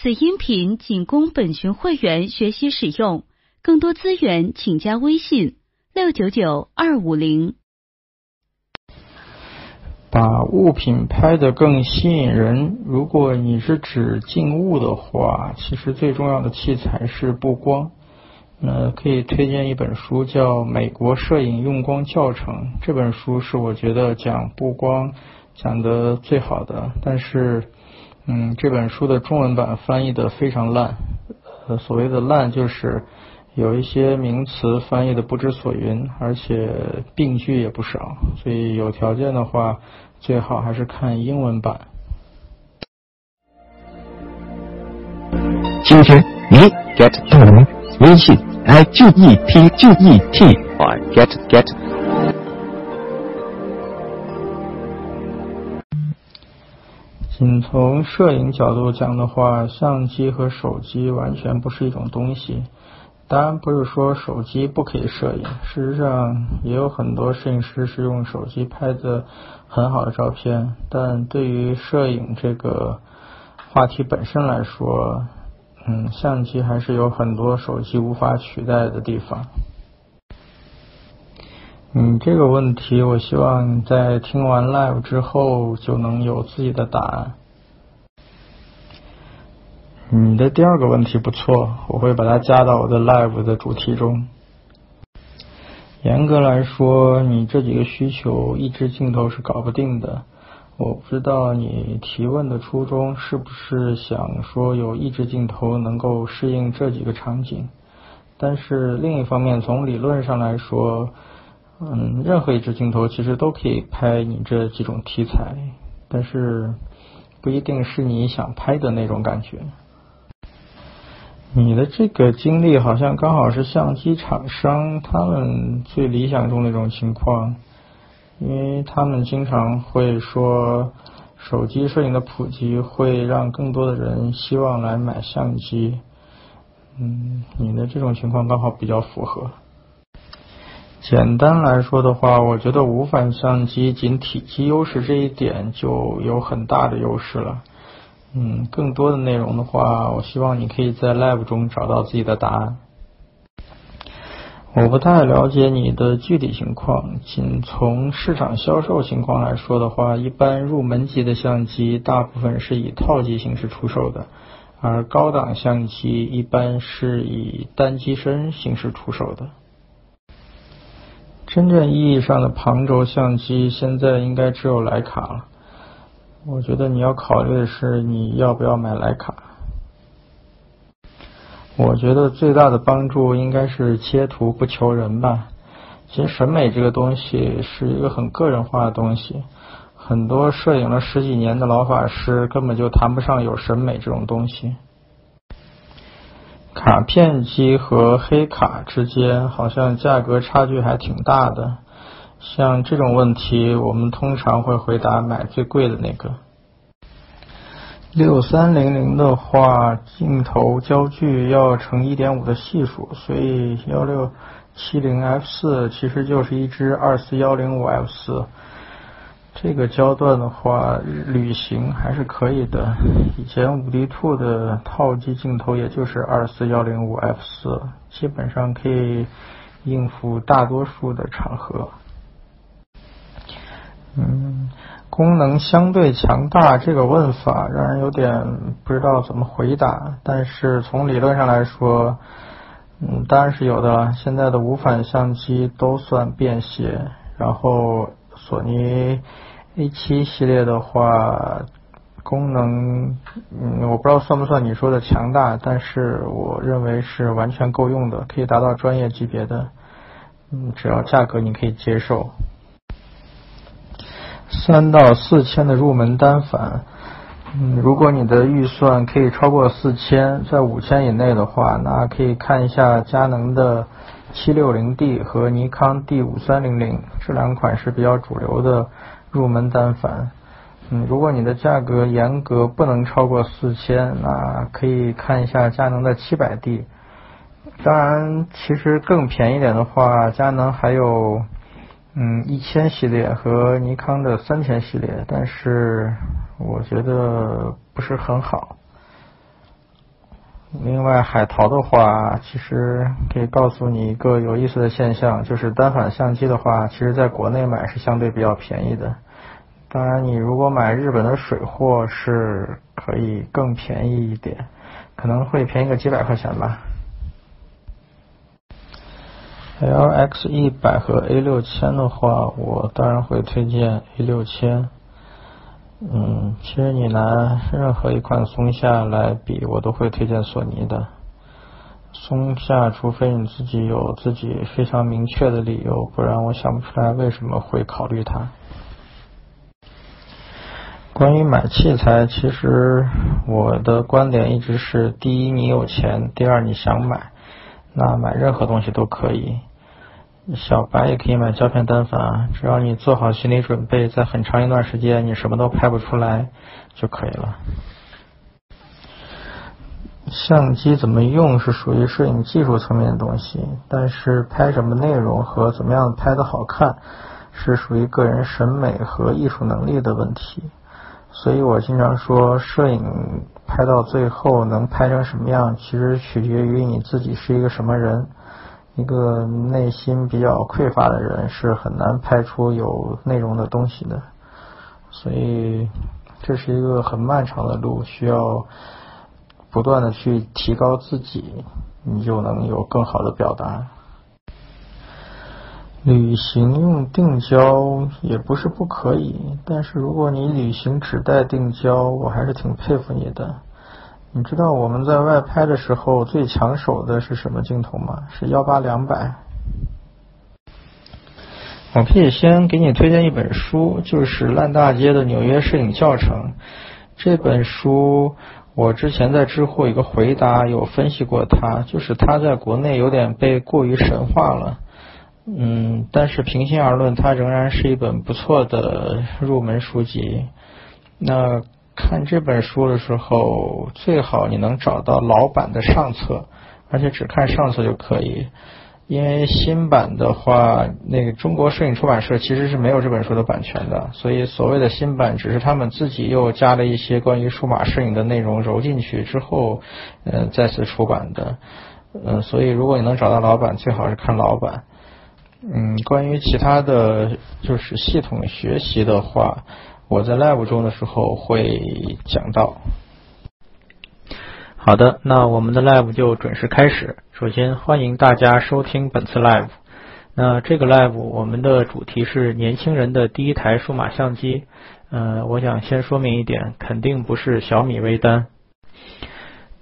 此音频仅供本群会员学习使用，更多资源请加微信六九九二五零。把物品拍得更吸引人。如果你是指静物的话，其实最重要的器材是布光。那可以推荐一本书，叫《美国摄影用光教程》。这本书是我觉得讲布光讲的最好的。但是，嗯，这本书的中文版翻译的非常烂。呃，所谓的烂就是有一些名词翻译的不知所云，而且病句也不少。所以有条件的话，最好还是看英文版。今天你 get 到了吗？微信 i g e t g e t get get。仅从摄影角度讲的话，相机和手机完全不是一种东西。当然不是说手机不可以摄影，事实上也有很多摄影师是用手机拍的很好的照片。但对于摄影这个话题本身来说，嗯，相机还是有很多手机无法取代的地方。你这个问题，我希望在听完 live 之后就能有自己的答案。你的第二个问题不错，我会把它加到我的 live 的主题中。严格来说，你这几个需求一支镜头是搞不定的。我不知道你提问的初衷是不是想说有一支镜头能够适应这几个场景，但是另一方面从理论上来说，嗯，任何一支镜头其实都可以拍你这几种题材，但是不一定是你想拍的那种感觉。你的这个经历好像刚好是相机厂商他们最理想中那种情况。因为他们经常会说，手机摄影的普及会让更多的人希望来买相机。嗯，你的这种情况刚好比较符合。简单来说的话，我觉得无反相机仅体积优势这一点就有很大的优势了。嗯，更多的内容的话，我希望你可以在 Live 中找到自己的答案。我不太了解你的具体情况，仅从市场销售情况来说的话，一般入门级的相机大部分是以套机形式出售的，而高档相机一般是以单机身形式出售的。真正意义上的旁轴相机现在应该只有徕卡了。我觉得你要考虑的是你要不要买徕卡。我觉得最大的帮助应该是切图不求人吧。其实审美这个东西是一个很个人化的东西，很多摄影了十几年的老法师根本就谈不上有审美这种东西。卡片机和黑卡之间好像价格差距还挺大的，像这种问题，我们通常会回答买最贵的那个。六三零零的话，镜头焦距要乘一点五的系数，所以幺六七零 f 四其实就是一支二四幺零五 f 四。这个焦段的话，旅行还是可以的。以前五 D Two 的套机镜头也就是二四幺零五 f 四，基本上可以应付大多数的场合。嗯。功能相对强大这个问法让人有点不知道怎么回答，但是从理论上来说，嗯，当然是有的。现在的无反相机都算便携，然后索尼 A7 系列的话，功能，嗯，我不知道算不算你说的强大，但是我认为是完全够用的，可以达到专业级别的，嗯，只要价格你可以接受。三到四千的入门单反，嗯，如果你的预算可以超过四千，在五千以内的话，那可以看一下佳能的七六零 D 和尼康 D 五三零零这两款是比较主流的入门单反。嗯，如果你的价格严格不能超过四千，那可以看一下佳能的七百 D。当然，其实更便宜点的话，佳能还有。嗯，一千系列和尼康的三千系列，但是我觉得不是很好。另外，海淘的话，其实可以告诉你一个有意思的现象，就是单反相机的话，其实在国内买是相对比较便宜的。当然，你如果买日本的水货，是可以更便宜一点，可能会便宜个几百块钱吧。L X 一百和 A 六千的话，我当然会推荐 A 六千。嗯，其实你拿任何一款松下来比，我都会推荐索尼的。松下，除非你自己有自己非常明确的理由，不然我想不出来为什么会考虑它。关于买器材，其实我的观点一直是：第一，你有钱；第二，你想买，那买任何东西都可以。小白也可以买胶片单反，只要你做好心理准备，在很长一段时间你什么都拍不出来就可以了。相机怎么用是属于摄影技术层面的东西，但是拍什么内容和怎么样拍的好看，是属于个人审美和艺术能力的问题。所以我经常说，摄影拍到最后能拍成什么样，其实取决于你自己是一个什么人。一个内心比较匮乏的人是很难拍出有内容的东西的，所以这是一个很漫长的路，需要不断的去提高自己，你就能有更好的表达。旅行用定焦也不是不可以，但是如果你旅行只带定焦，我还是挺佩服你的。你知道我们在外拍的时候最抢手的是什么镜头吗？是幺八两百。我可以先给你推荐一本书，就是烂大街的纽约摄影教程。这本书我之前在知乎一个回答有分析过它，就是它在国内有点被过于神化了。嗯，但是平心而论，它仍然是一本不错的入门书籍。那。看这本书的时候，最好你能找到老版的上册，而且只看上册就可以。因为新版的话，那个中国摄影出版社其实是没有这本书的版权的，所以所谓的新版只是他们自己又加了一些关于数码摄影的内容揉进去之后，呃，再次出版的。嗯，所以如果你能找到老版，最好是看老版。嗯，关于其他的就是系统学习的话。我在 live 中的时候会讲到。好的，那我们的 live 就准时开始。首先欢迎大家收听本次 live。那这个 live 我们的主题是年轻人的第一台数码相机。嗯，我想先说明一点，肯定不是小米微单。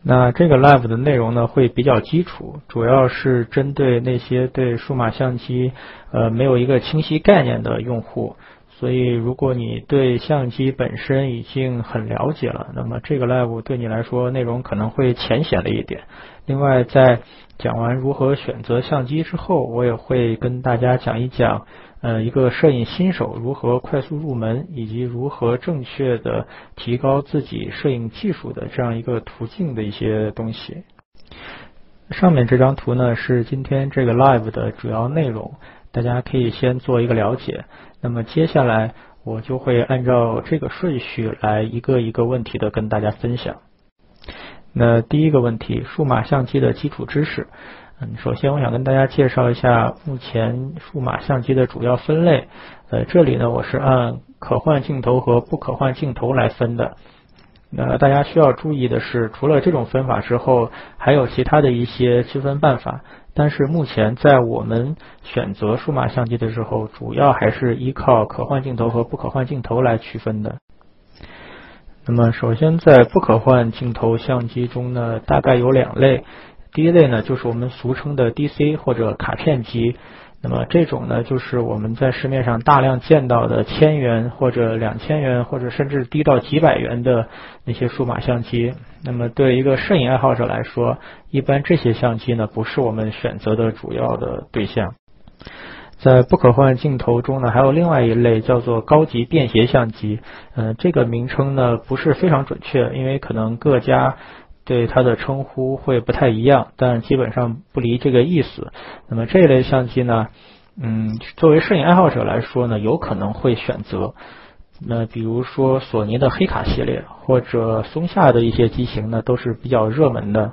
那这个 live 的内容呢会比较基础，主要是针对那些对数码相机呃没有一个清晰概念的用户。所以，如果你对相机本身已经很了解了，那么这个 live 对你来说内容可能会浅显了一点。另外，在讲完如何选择相机之后，我也会跟大家讲一讲，呃，一个摄影新手如何快速入门，以及如何正确的提高自己摄影技术的这样一个途径的一些东西。上面这张图呢是今天这个 live 的主要内容，大家可以先做一个了解。那么接下来我就会按照这个顺序来一个一个问题的跟大家分享。那第一个问题，数码相机的基础知识。嗯，首先我想跟大家介绍一下目前数码相机的主要分类。呃，这里呢我是按可换镜头和不可换镜头来分的。那大家需要注意的是，除了这种分法之后，还有其他的一些区分办法。但是目前在我们选择数码相机的时候，主要还是依靠可换镜头和不可换镜头来区分的。那么，首先在不可换镜头相机中呢，大概有两类。第一类呢，就是我们俗称的 DC 或者卡片机。那么这种呢，就是我们在市面上大量见到的千元或者两千元，或者甚至低到几百元的那些数码相机。那么对一个摄影爱好者来说，一般这些相机呢，不是我们选择的主要的对象。在不可换镜头中呢，还有另外一类叫做高级便携相机。嗯，这个名称呢不是非常准确，因为可能各家。对它的称呼会不太一样，但基本上不离这个意思。那么这一类相机呢，嗯，作为摄影爱好者来说呢，有可能会选择。那比如说索尼的黑卡系列或者松下的一些机型呢，都是比较热门的。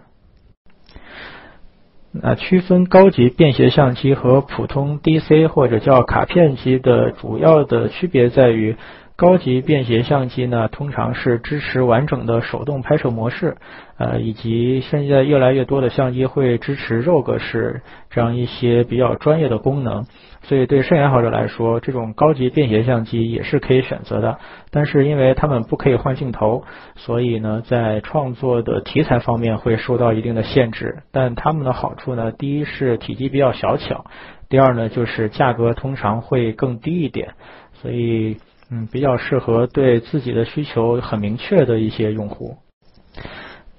那区分高级便携相机和普通 DC 或者叫卡片机的主要的区别在于。高级便携相机呢，通常是支持完整的手动拍摄模式，呃，以及现在越来越多的相机会支持 RAW 格式这样一些比较专业的功能。所以对摄影爱好者来说，这种高级便携相机也是可以选择的。但是因为它们不可以换镜头，所以呢，在创作的题材方面会受到一定的限制。但它们的好处呢，第一是体积比较小巧，第二呢就是价格通常会更低一点。所以。嗯，比较适合对自己的需求很明确的一些用户。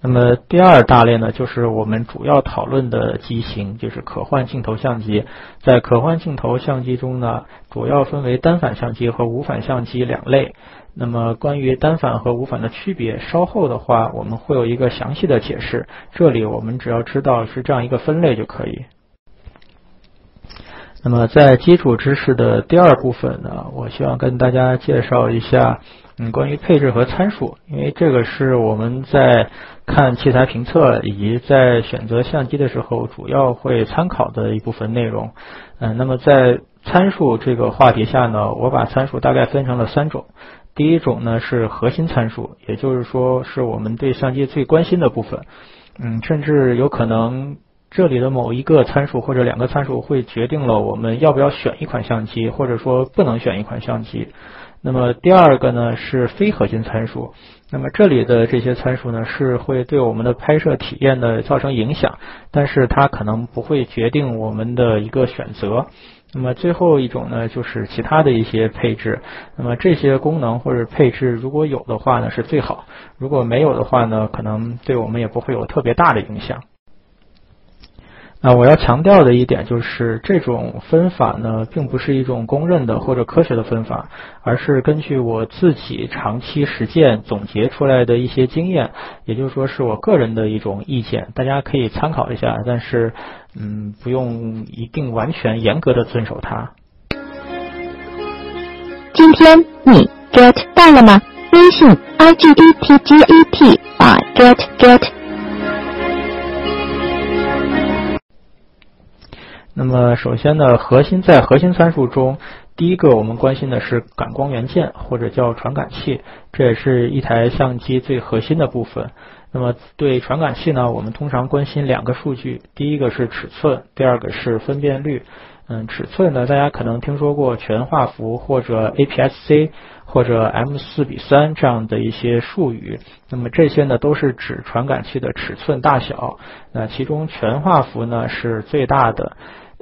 那么第二大类呢，就是我们主要讨论的机型，就是可换镜头相机。在可换镜头相机中呢，主要分为单反相机和无反相机两类。那么关于单反和无反的区别，稍后的话我们会有一个详细的解释。这里我们只要知道是这样一个分类就可以。那么在基础知识的第二部分呢，我希望跟大家介绍一下，嗯，关于配置和参数，因为这个是我们在看器材评测以及在选择相机的时候主要会参考的一部分内容。嗯，那么在参数这个话题下呢，我把参数大概分成了三种。第一种呢是核心参数，也就是说是我们对相机最关心的部分，嗯，甚至有可能。这里的某一个参数或者两个参数会决定了我们要不要选一款相机，或者说不能选一款相机。那么第二个呢是非核心参数。那么这里的这些参数呢是会对我们的拍摄体验的造成影响，但是它可能不会决定我们的一个选择。那么最后一种呢就是其他的一些配置。那么这些功能或者配置如果有的话呢是最好，如果没有的话呢可能对我们也不会有特别大的影响。那我要强调的一点就是，这种分法呢，并不是一种公认的或者科学的分法，而是根据我自己长期实践总结出来的一些经验，也就是说是我个人的一种意见，大家可以参考一下，但是嗯，不用一定完全严格的遵守它。今天你 get 到了吗？微信 i g d t g e t 啊 get get。那么首先呢，核心在核心参数中，第一个我们关心的是感光元件或者叫传感器，这也是一台相机最核心的部分。那么对传感器呢，我们通常关心两个数据，第一个是尺寸，第二个是分辨率。嗯，尺寸呢，大家可能听说过全画幅或者 APS-C 或者 M 四比三这样的一些术语。那么这些呢，都是指传感器的尺寸大小。那其中全画幅呢是最大的。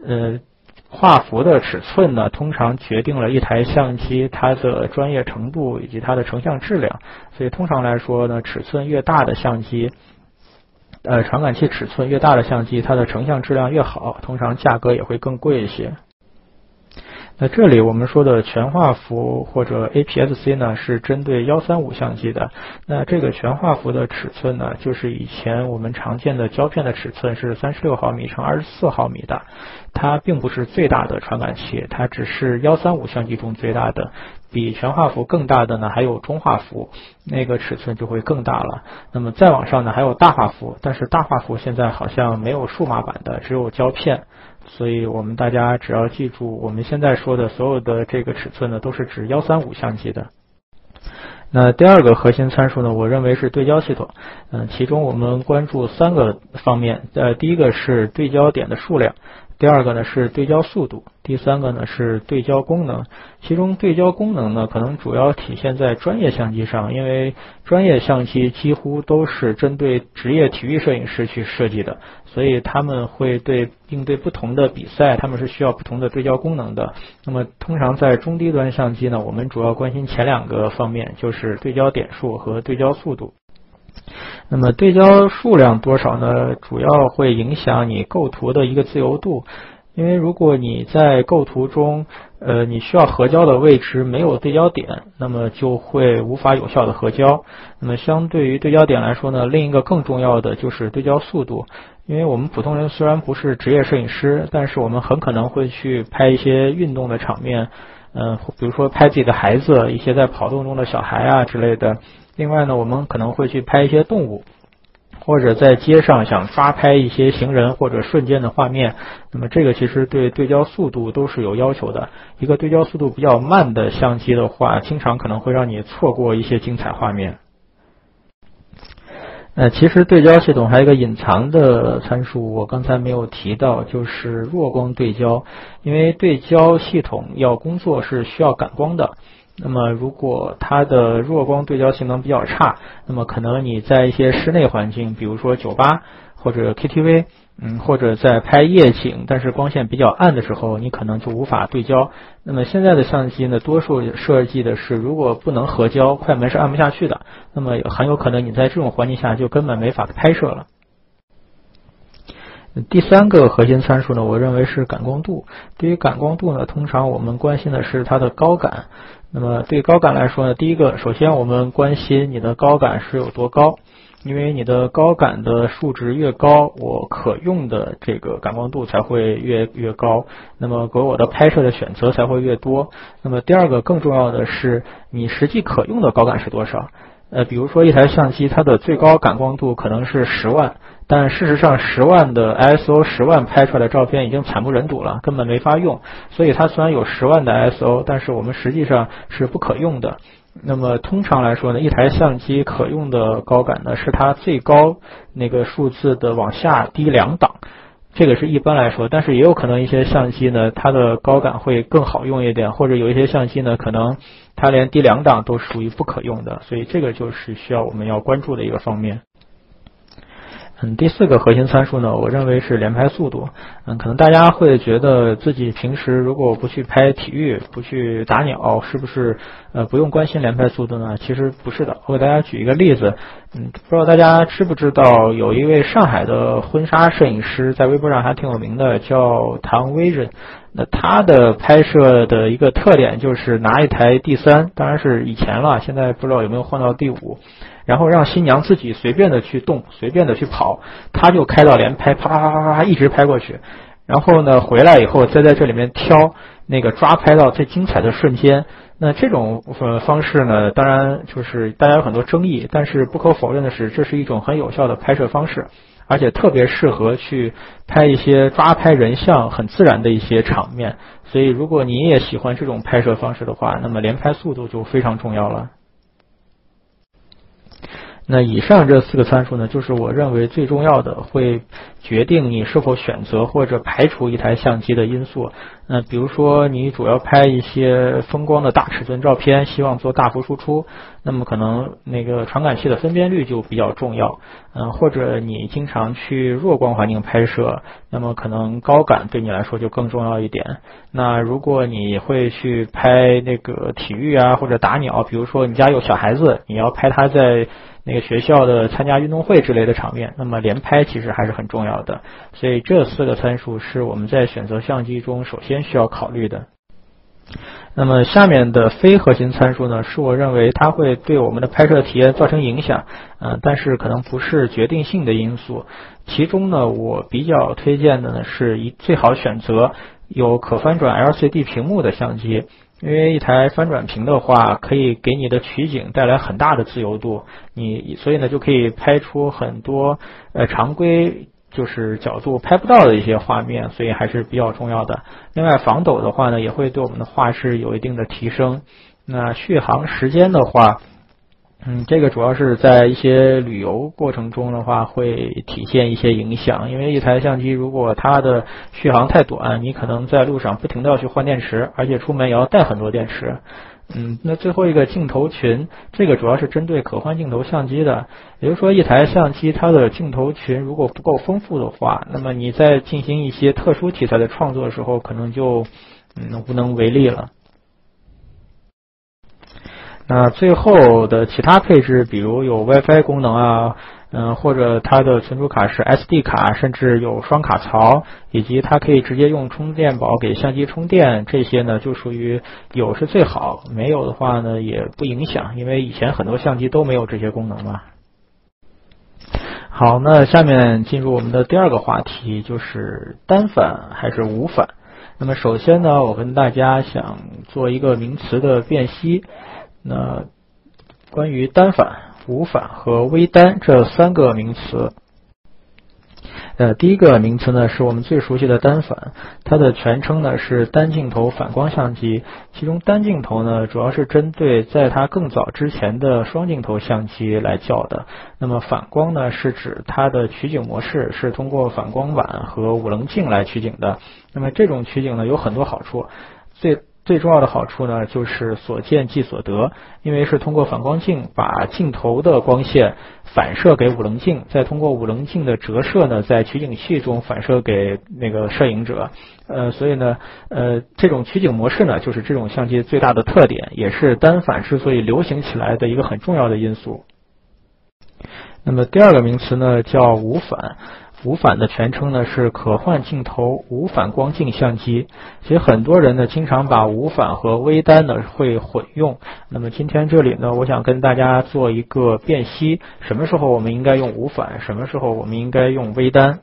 呃，画幅的尺寸呢，通常决定了一台相机它的专业程度以及它的成像质量。所以通常来说呢，尺寸越大的相机，呃，传感器尺寸越大的相机，它的成像质量越好，通常价格也会更贵一些。那这里我们说的全画幅或者 APS-C 呢，是针对幺三五相机的。那这个全画幅的尺寸呢，就是以前我们常见的胶片的尺寸是三十六毫米乘二十四毫米的。它并不是最大的传感器，它只是幺三五相机中最大的。比全画幅更大的呢，还有中画幅，那个尺寸就会更大了。那么再往上呢，还有大画幅，但是大画幅现在好像没有数码版的，只有胶片。所以我们大家只要记住，我们现在说的所有的这个尺寸呢，都是指幺三五相机的。那第二个核心参数呢，我认为是对焦系统。嗯，其中我们关注三个方面。呃，第一个是对焦点的数量。第二个呢是对焦速度，第三个呢是对焦功能。其中对焦功能呢，可能主要体现在专业相机上，因为专业相机几乎都是针对职业体育摄影师去设计的，所以他们会对应对不同的比赛，他们是需要不同的对焦功能的。那么通常在中低端相机呢，我们主要关心前两个方面，就是对焦点数和对焦速度。那么对焦数量多少呢？主要会影响你构图的一个自由度，因为如果你在构图中，呃，你需要合焦的位置没有对焦点，那么就会无法有效的合焦。那么相对于对焦点来说呢，另一个更重要的就是对焦速度，因为我们普通人虽然不是职业摄影师，但是我们很可能会去拍一些运动的场面，嗯，比如说拍自己的孩子，一些在跑动中的小孩啊之类的。另外呢，我们可能会去拍一些动物，或者在街上想抓拍一些行人或者瞬间的画面，那么这个其实对对焦速度都是有要求的。一个对焦速度比较慢的相机的话，经常可能会让你错过一些精彩画面。呃，其实对焦系统还有一个隐藏的参数，我刚才没有提到，就是弱光对焦。因为对焦系统要工作是需要感光的，那么如果它的弱光对焦性能比较差，那么可能你在一些室内环境，比如说酒吧或者 KTV。嗯，或者在拍夜景，但是光线比较暗的时候，你可能就无法对焦。那么现在的相机呢，多数设计的是，如果不能合焦，快门是按不下去的。那么很有可能你在这种环境下就根本没法拍摄了。第三个核心参数呢，我认为是感光度。对于感光度呢，通常我们关心的是它的高感。那么对高感来说呢，第一个，首先我们关心你的高感是有多高。因为你的高感的数值越高，我可用的这个感光度才会越越高，那么给我的拍摄的选择才会越多。那么第二个更重要的是，你实际可用的高感是多少？呃，比如说一台相机，它的最高感光度可能是十万，但事实上十万的 ISO 十万拍出来的照片已经惨不忍睹了，根本没法用。所以它虽然有十万的 ISO，但是我们实际上是不可用的。那么通常来说呢，一台相机可用的高感呢，是它最高那个数字的往下低两档，这个是一般来说。但是也有可能一些相机呢，它的高感会更好用一点，或者有一些相机呢，可能它连低两档都属于不可用的，所以这个就是需要我们要关注的一个方面。嗯，第四个核心参数呢，我认为是连拍速度。嗯，可能大家会觉得自己平时如果不去拍体育，不去打鸟，是不是呃不用关心连拍速度呢？其实不是的。我给大家举一个例子，嗯，不知道大家知不知道，有一位上海的婚纱摄影师，在微博上还挺有名的，叫唐威人。那他的拍摄的一个特点就是拿一台 D 三，当然是以前了，现在不知道有没有换到 D 五。然后让新娘自己随便的去动，随便的去跑，他就开到连拍，啪啪啪啪啪一直拍过去。然后呢，回来以后再在这里面挑那个抓拍到最精彩的瞬间。那这种呃方式呢，当然就是大家有很多争议，但是不可否认的是，这是一种很有效的拍摄方式，而且特别适合去拍一些抓拍人像很自然的一些场面。所以，如果你也喜欢这种拍摄方式的话，那么连拍速度就非常重要了。那以上这四个参数呢，就是我认为最重要的，会决定你是否选择或者排除一台相机的因素。那比如说，你主要拍一些风光的大尺寸照片，希望做大幅输出，那么可能那个传感器的分辨率就比较重要。嗯，或者你经常去弱光环境拍摄，那么可能高感对你来说就更重要一点。那如果你会去拍那个体育啊，或者打鸟，比如说你家有小孩子，你要拍他在。那个学校的参加运动会之类的场面，那么连拍其实还是很重要的。所以这四个参数是我们在选择相机中首先需要考虑的。那么下面的非核心参数呢，是我认为它会对我们的拍摄体验造成影响，嗯，但是可能不是决定性的因素。其中呢，我比较推荐的呢，是一最好选择有可翻转 LCD 屏幕的相机。因为一台翻转屏的话，可以给你的取景带来很大的自由度，你所以呢就可以拍出很多呃常规就是角度拍不到的一些画面，所以还是比较重要的。另外防抖的话呢，也会对我们的画质有一定的提升。那续航时间的话。嗯，这个主要是在一些旅游过程中的话，会体现一些影响。因为一台相机如果它的续航太短，你可能在路上不停的要去换电池，而且出门也要带很多电池。嗯，那最后一个镜头群，这个主要是针对可换镜头相机的。也就是说，一台相机它的镜头群如果不够丰富的话，那么你在进行一些特殊题材的创作的时候，可能就嗯无能为力了。那最后的其他配置，比如有 WiFi 功能啊，嗯，或者它的存储卡是 SD 卡，甚至有双卡槽，以及它可以直接用充电宝给相机充电，这些呢就属于有是最好，没有的话呢也不影响，因为以前很多相机都没有这些功能嘛。好，那下面进入我们的第二个话题，就是单反还是无反。那么首先呢，我跟大家想做一个名词的辨析。那关于单反，无反和微单这三个名词。呃，第一个名词呢是我们最熟悉的单反，它的全称呢是单镜头反光相机。其中单镜头呢主要是针对在它更早之前的双镜头相机来叫的。那么反光呢是指它的取景模式是通过反光板和五棱镜来取景的。那么这种取景呢有很多好处，最最重要的好处呢，就是所见即所得，因为是通过反光镜把镜头的光线反射给五棱镜，再通过五棱镜的折射呢，在取景器中反射给那个摄影者。呃，所以呢，呃，这种取景模式呢，就是这种相机最大的特点，也是单反之所以流行起来的一个很重要的因素。那么第二个名词呢，叫无反。无反的全称呢是可换镜头无反光镜相机。其实很多人呢经常把无反和微单呢会混用。那么今天这里呢，我想跟大家做一个辨析：什么时候我们应该用无反，什么时候我们应该用微单。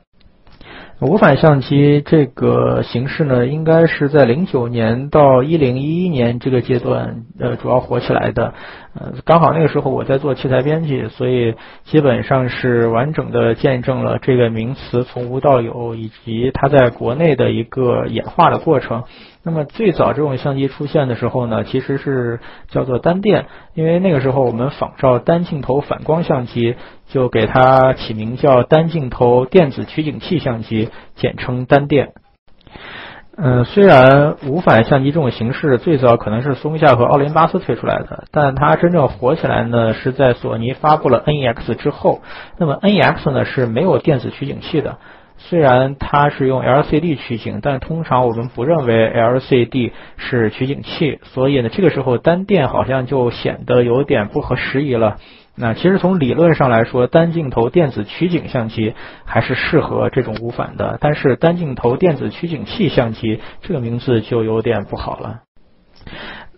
无反相机这个形式呢，应该是在零九年到一零一一年这个阶段呃主要火起来的。呃，刚好那个时候我在做器材编辑，所以基本上是完整的见证了这个名词从无到有，以及它在国内的一个演化的过程。那么最早这种相机出现的时候呢，其实是叫做单电，因为那个时候我们仿照单镜头反光相机，就给它起名叫单镜头电子取景器相机，简称单电。嗯，虽然无反相机这种形式最早可能是松下和奥林巴斯推出来的，但它真正火起来呢，是在索尼发布了 NEX 之后。那么 NEX 呢是没有电子取景器的，虽然它是用 LCD 取景，但通常我们不认为 LCD 是取景器，所以呢，这个时候单电好像就显得有点不合时宜了。那其实从理论上来说，单镜头电子取景相机还是适合这种无反的，但是单镜头电子取景器相机这个名字就有点不好了。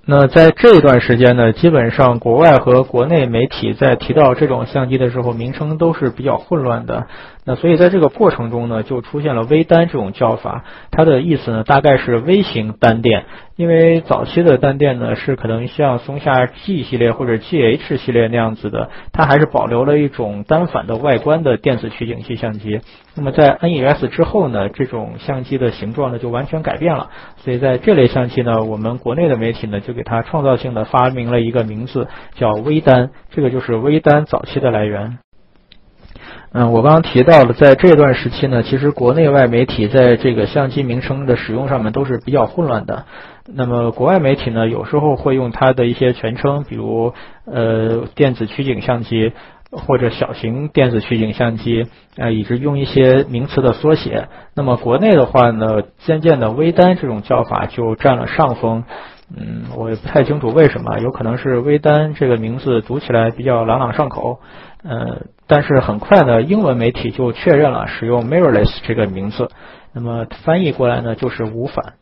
那在这段时间呢，基本上国外和国内媒体在提到这种相机的时候，名称都是比较混乱的。那所以在这个过程中呢，就出现了微单这种叫法，它的意思呢大概是微型单电，因为早期的单电呢是可能像松下 G 系列或者 GH 系列那样子的，它还是保留了一种单反的外观的电子取景器相机。那么在 NES 之后呢，这种相机的形状呢就完全改变了，所以在这类相机呢，我们国内的媒体呢就给它创造性的发明了一个名字叫微单，这个就是微单早期的来源。嗯，我刚刚提到了，在这段时期呢，其实国内外媒体在这个相机名称的使用上面都是比较混乱的。那么国外媒体呢，有时候会用它的一些全称，比如呃电子取景相机或者小型电子取景相机，呃，以及用一些名词的缩写。那么国内的话呢，渐渐的微单这种叫法就占了上风。嗯，我也不太清楚为什么，有可能是微单这个名字读起来比较朗朗上口。呃，但是很快呢，英文媒体就确认了使用 mirrorless 这个名字，那么翻译过来呢就是无反。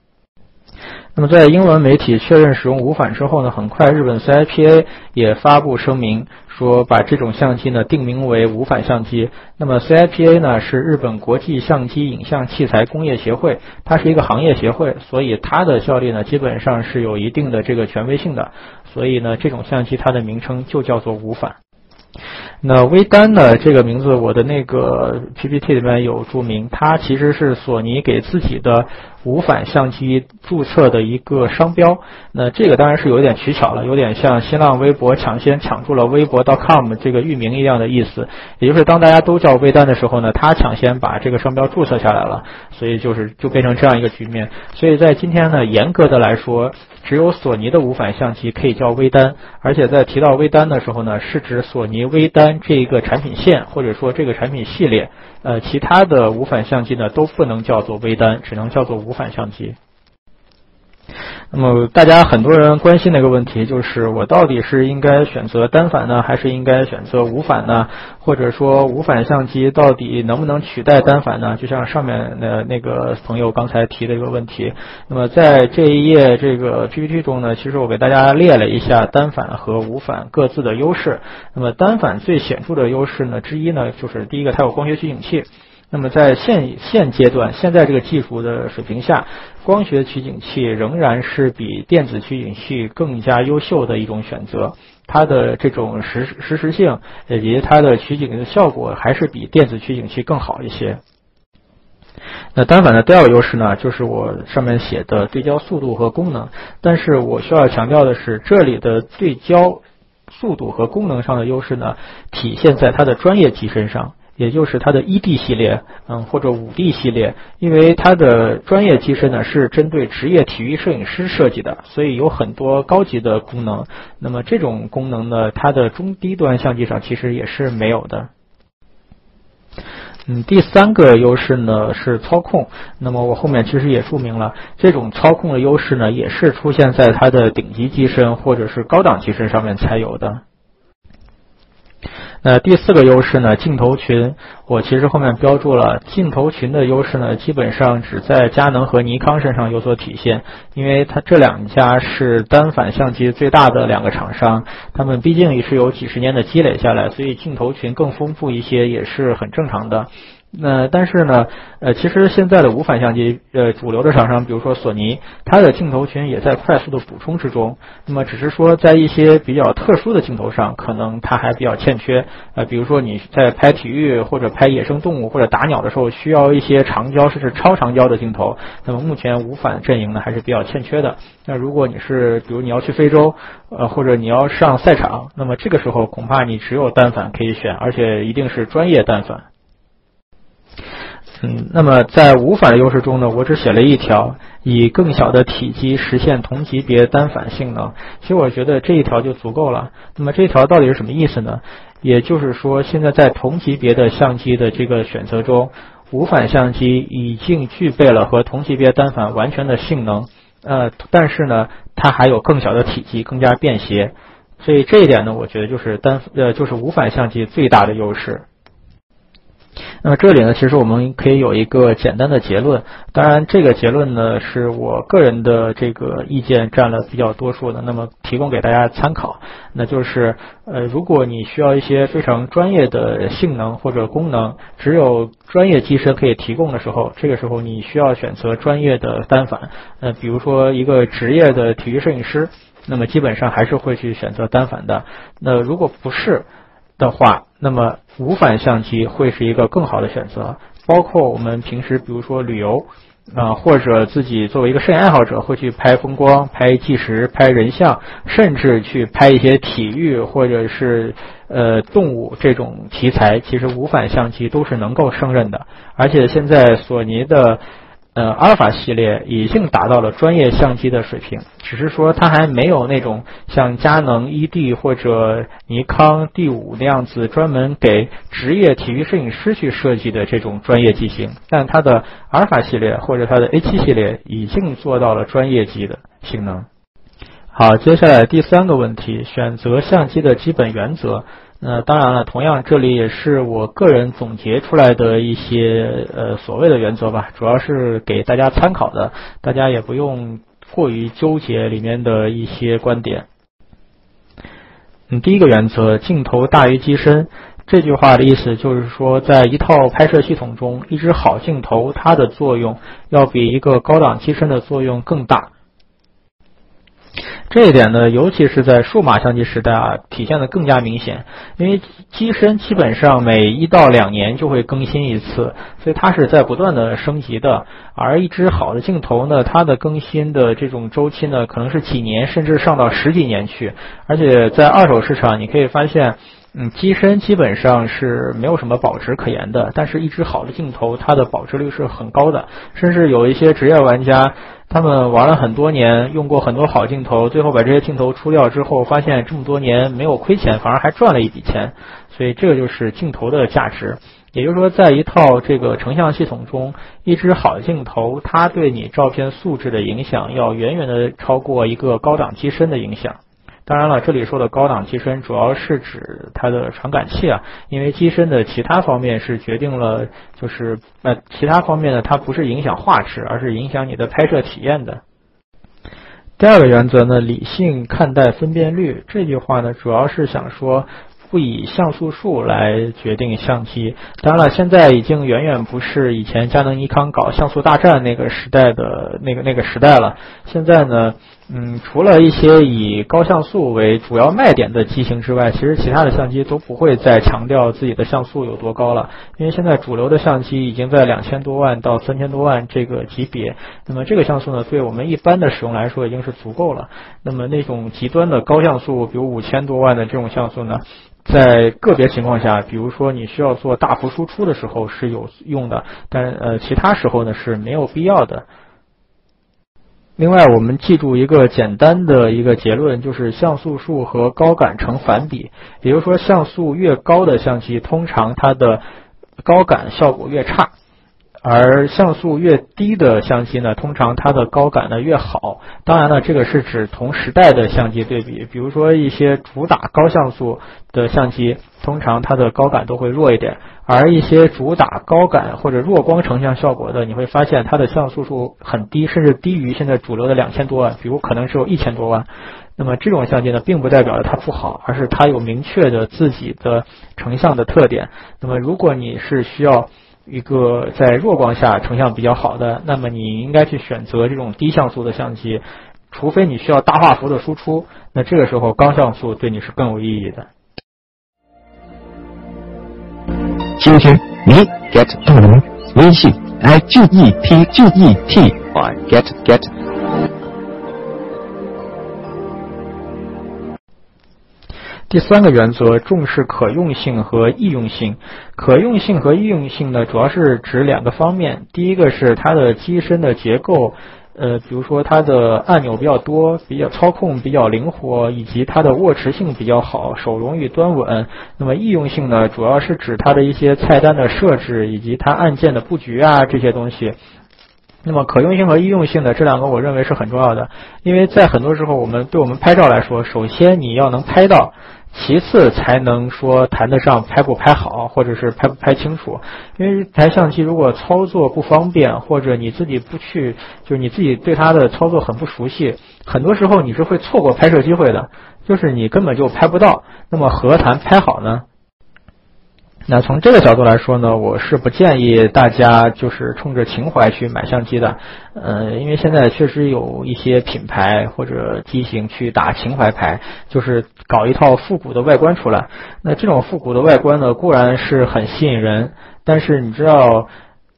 那么在英文媒体确认使用无反之后呢，很快日本 CIPA 也发布声明说把这种相机呢定名为无反相机。那么 CIPA 呢是日本国际相机影像器材工业协会，它是一个行业协会，所以它的效力呢基本上是有一定的这个权威性的。所以呢，这种相机它的名称就叫做无反。那微单呢？这个名字我的那个 PPT 里面有注明，它其实是索尼给自己的无反相机注册的一个商标。那这个当然是有点取巧了，有点像新浪微博抢先抢住了微博 .com 这个域名一样的意思。也就是当大家都叫微单的时候呢，他抢先把这个商标注册下来了，所以就是就变成这样一个局面。所以在今天呢，严格的来说。只有索尼的无反相机可以叫微单，而且在提到微单的时候呢，是指索尼微单这一个产品线或者说这个产品系列，呃，其他的无反相机呢都不能叫做微单，只能叫做无反相机。那么，大家很多人关心的一个问题就是，我到底是应该选择单反呢，还是应该选择无反呢？或者说，无反相机到底能不能取代单反呢？就像上面的那个朋友刚才提的一个问题。那么，在这一页这个 PPT 中呢，其实我给大家列了一下单反和无反各自的优势。那么，单反最显著的优势呢之一呢，就是第一个，它有光学取景器。那么在现现阶段，现在这个技术的水平下，光学取景器仍然是比电子取景器更加优秀的一种选择。它的这种实实时性以及它的取景的效果，还是比电子取景器更好一些。那单反的第二个优势呢，就是我上面写的对焦速度和功能。但是我需要强调的是，这里的对焦速度和功能上的优势呢，体现在它的专业机身上。也就是它的一 D 系列，嗯，或者五 D 系列，因为它的专业机身呢是针对职业体育摄影师设计的，所以有很多高级的功能。那么这种功能呢，它的中低端相机上其实也是没有的。嗯，第三个优势呢是操控。那么我后面其实也注明了，这种操控的优势呢，也是出现在它的顶级机身或者是高档机身上面才有的。那第四个优势呢？镜头群，我其实后面标注了镜头群的优势呢，基本上只在佳能和尼康身上有所体现，因为它这两家是单反相机最大的两个厂商，他们毕竟也是有几十年的积累下来，所以镜头群更丰富一些也是很正常的。那但是呢，呃，其实现在的无反相机，呃，主流的厂商，比如说索尼，它的镜头群也在快速的补充之中。那么只是说，在一些比较特殊的镜头上，可能它还比较欠缺。呃，比如说你在拍体育或者拍野生动物或者打鸟的时候，需要一些长焦甚至超长焦的镜头。那么目前无反阵营呢，还是比较欠缺的。那如果你是，比如你要去非洲，呃，或者你要上赛场，那么这个时候恐怕你只有单反可以选，而且一定是专业单反。嗯，那么在无反的优势中呢，我只写了一条，以更小的体积实现同级别单反性能。其实我觉得这一条就足够了。那么这一条到底是什么意思呢？也就是说，现在在同级别的相机的这个选择中，无反相机已经具备了和同级别单反完全的性能。呃，但是呢，它还有更小的体积，更加便携。所以这一点呢，我觉得就是单呃，就是无反相机最大的优势。那么这里呢，其实我们可以有一个简单的结论。当然，这个结论呢是我个人的这个意见占了比较多数的。那么提供给大家参考，那就是呃，如果你需要一些非常专业的性能或者功能，只有专业机身可以提供的时候，这个时候你需要选择专业的单反。呃，比如说一个职业的体育摄影师，那么基本上还是会去选择单反的。那如果不是的话，那么无反相机会是一个更好的选择，包括我们平时比如说旅游啊，或者自己作为一个摄影爱好者会去拍风光、拍纪实、拍人像，甚至去拍一些体育或者是呃动物这种题材，其实无反相机都是能够胜任的。而且现在索尼的。呃，阿尔法系列已经达到了专业相机的水平，只是说它还没有那种像佳能 ED 或者尼康 D 五那样子专门给职业体育摄影师去设计的这种专业机型。但它的阿尔法系列或者它的 A 七系列已经做到了专业级的性能。好，接下来第三个问题，选择相机的基本原则。那当然了，同样这里也是我个人总结出来的一些呃所谓的原则吧，主要是给大家参考的，大家也不用过于纠结里面的一些观点。嗯，第一个原则，镜头大于机身，这句话的意思就是说，在一套拍摄系统中，一支好镜头它的作用要比一个高档机身的作用更大。这一点呢，尤其是在数码相机时代啊，体现的更加明显。因为机身基本上每一到两年就会更新一次，所以它是在不断的升级的。而一支好的镜头呢，它的更新的这种周期呢，可能是几年，甚至上到十几年去。而且在二手市场，你可以发现，嗯，机身基本上是没有什么保值可言的。但是，一支好的镜头，它的保值率是很高的，甚至有一些职业玩家。他们玩了很多年，用过很多好镜头，最后把这些镜头出掉之后，发现这么多年没有亏钱，反而还赚了一笔钱。所以这个就是镜头的价值。也就是说，在一套这个成像系统中，一支好镜头，它对你照片素质的影响要远远的超过一个高档机身的影响。当然了，这里说的高档机身主要是指它的传感器啊，因为机身的其他方面是决定了，就是呃其他方面呢，它不是影响画质，而是影响你的拍摄体验的。第二个原则呢，理性看待分辨率这句话呢，主要是想说，不以像素数来决定相机。当然了，现在已经远远不是以前佳能、尼康搞像素大战那个时代的那个那个时代了。现在呢，嗯，除了一些以高像素为主要卖点的机型之外，其实其他的相机都不会再强调自己的像素有多高了，因为现在主流的相机已经在两千多万到三千多万这个级别。那么这个像素呢，对我们一般的使用来说已经是足够了。那么那种极端的高像素，比如五千多万的这种像素呢？在个别情况下，比如说你需要做大幅输出的时候是有用的，但呃其他时候呢是没有必要的。另外，我们记住一个简单的一个结论，就是像素数和高感成反比，也就是说像素越高的相机，通常它的高感效果越差。而像素越低的相机呢，通常它的高感呢越好。当然了，这个是指同时代的相机对比。比如说一些主打高像素的相机，通常它的高感都会弱一点；而一些主打高感或者弱光成像效果的，你会发现它的像素数很低，甚至低于现在主流的两千多万，比如可能只有一千多万。那么这种相机呢，并不代表着它不好，而是它有明确的自己的成像的特点。那么如果你是需要，一个在弱光下成像比较好的，那么你应该去选择这种低像素的相机，除非你需要大画幅的输出，那这个时候高像素对你是更有意义的。今天你 get 到了吗？微信 i g e t g e t 啊 get get。第三个原则，重视可用性和易用性。可用性和易用性呢，主要是指两个方面。第一个是它的机身的结构，呃，比如说它的按钮比较多，比较操控比较灵活，以及它的握持性比较好，手容易端稳。那么易用性呢，主要是指它的一些菜单的设置，以及它按键的布局啊这些东西。那么可用性和易用性的这两个，我认为是很重要的，因为在很多时候，我们对我们拍照来说，首先你要能拍到。其次才能说谈得上拍不拍好，或者是拍不拍清楚。因为台相机如果操作不方便，或者你自己不去，就是你自己对它的操作很不熟悉，很多时候你是会错过拍摄机会的，就是你根本就拍不到。那么何谈拍好呢？那从这个角度来说呢，我是不建议大家就是冲着情怀去买相机的，呃，因为现在确实有一些品牌或者机型去打情怀牌，就是搞一套复古的外观出来。那这种复古的外观呢，固然是很吸引人，但是你知道，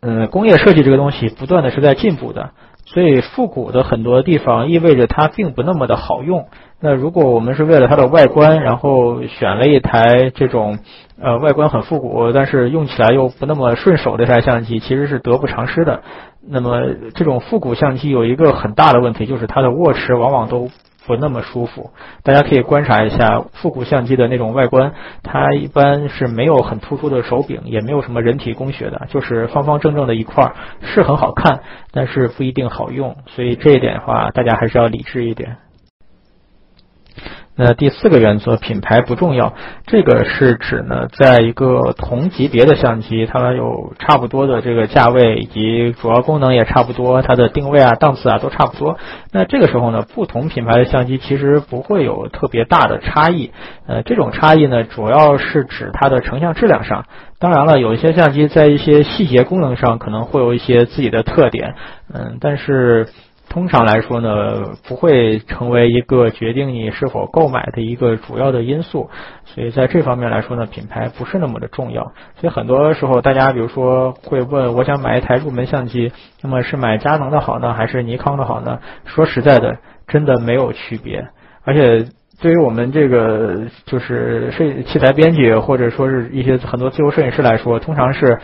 嗯，工业设计这个东西不断的是在进步的，所以复古的很多地方意味着它并不那么的好用。那如果我们是为了它的外观，然后选了一台这种呃外观很复古，但是用起来又不那么顺手的一台相机，其实是得不偿失的。那么这种复古相机有一个很大的问题，就是它的握持往往都不那么舒服。大家可以观察一下复古相机的那种外观，它一般是没有很突出的手柄，也没有什么人体工学的，就是方方正正的一块儿，是很好看，但是不一定好用。所以这一点的话，大家还是要理智一点。那第四个原则，品牌不重要。这个是指呢，在一个同级别的相机，它有差不多的这个价位，以及主要功能也差不多，它的定位啊、档次啊都差不多。那这个时候呢，不同品牌的相机其实不会有特别大的差异。呃，这种差异呢，主要是指它的成像质量上。当然了，有一些相机在一些细节功能上可能会有一些自己的特点。嗯，但是。通常来说呢，不会成为一个决定你是否购买的一个主要的因素，所以在这方面来说呢，品牌不是那么的重要。所以很多时候，大家比如说会问，我想买一台入门相机，那么是买佳能的好呢，还是尼康的好呢？说实在的，真的没有区别。而且对于我们这个就是摄器材编辑或者说是一些很多自由摄影师来说，通常是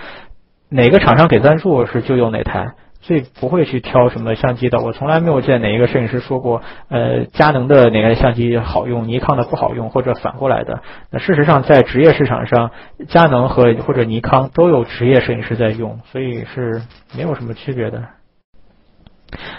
哪个厂商给赞助是就用哪台。所以不会去挑什么相机的，我从来没有见哪一个摄影师说过，呃，佳能的哪个相机好用，尼康的不好用，或者反过来的。那事实上，在职业市场上，佳能和或者尼康都有职业摄影师在用，所以是没有什么区别的。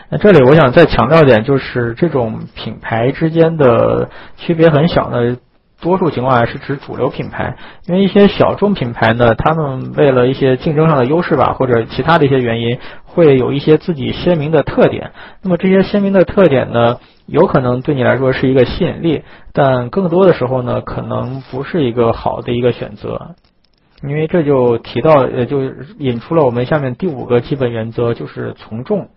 那这里我想再强调一点，就是这种品牌之间的区别很小的。多数情况下是指主流品牌，因为一些小众品牌呢，他们为了一些竞争上的优势吧，或者其他的一些原因，会有一些自己鲜明的特点。那么这些鲜明的特点呢，有可能对你来说是一个吸引力，但更多的时候呢，可能不是一个好的一个选择。因为这就提到，呃，就引出了我们下面第五个基本原则，就是从众。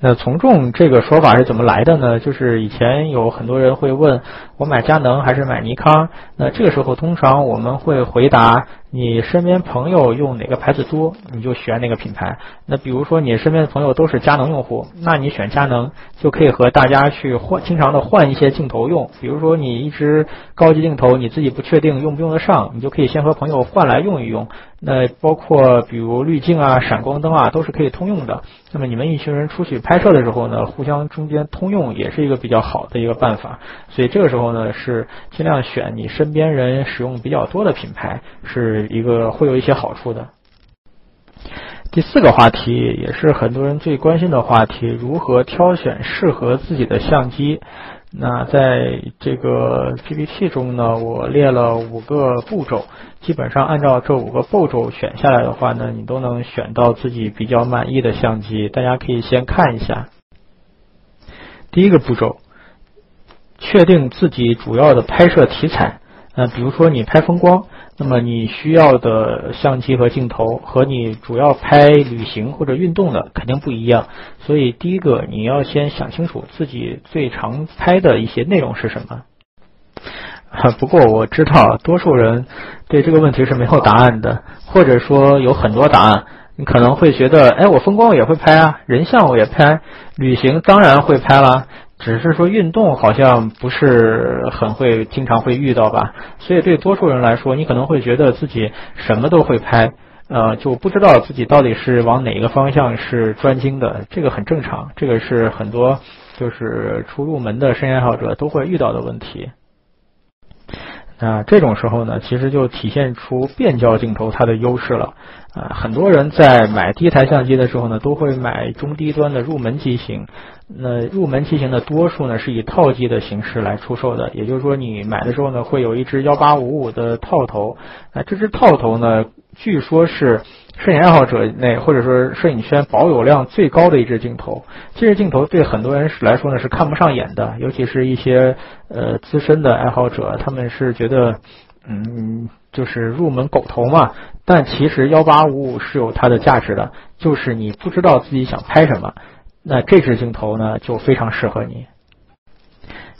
那从众这个说法是怎么来的呢？就是以前有很多人会问我买佳能还是买尼康？那这个时候通常我们会回答。你身边朋友用哪个牌子多，你就选哪个品牌。那比如说你身边的朋友都是佳能用户，那你选佳能就可以和大家去换，经常的换一些镜头用。比如说你一支高级镜头，你自己不确定用不用得上，你就可以先和朋友换来用一用。那包括比如滤镜啊、闪光灯啊，都是可以通用的。那么你们一群人出去拍摄的时候呢，互相中间通用也是一个比较好的一个办法。所以这个时候呢，是尽量选你身边人使用比较多的品牌是。一个会有一些好处的。第四个话题也是很多人最关心的话题：如何挑选适合自己的相机？那在这个 PPT 中呢，我列了五个步骤，基本上按照这五个步骤选下来的话呢，你都能选到自己比较满意的相机。大家可以先看一下。第一个步骤，确定自己主要的拍摄题材。呃，比如说你拍风光。那么你需要的相机和镜头和你主要拍旅行或者运动的肯定不一样，所以第一个你要先想清楚自己最常拍的一些内容是什么。不过我知道多数人对这个问题是没有答案的，或者说有很多答案。你可能会觉得，哎，我风光也会拍啊，人像我也拍，旅行当然会拍了。只是说运动好像不是很会，经常会遇到吧。所以对多数人来说，你可能会觉得自己什么都会拍，呃，就不知道自己到底是往哪个方向是专精的。这个很正常，这个是很多就是初入门的摄影爱好者都会遇到的问题。啊这种时候呢，其实就体现出变焦镜头它的优势了。啊，很多人在买第一台相机的时候呢，都会买中低端的入门机型。那入门机型的多数呢是以套机的形式来出售的，也就是说你买的时候呢会有一只幺八五五的套头。啊这只套头呢，据说是摄影爱好者内或者说摄影圈保有量最高的一支镜头。这支镜头对很多人来说呢是看不上眼的，尤其是一些呃资深的爱好者，他们是觉得嗯就是入门狗头嘛。但其实幺八五五是有它的价值的，就是你不知道自己想拍什么，那这支镜头呢就非常适合你。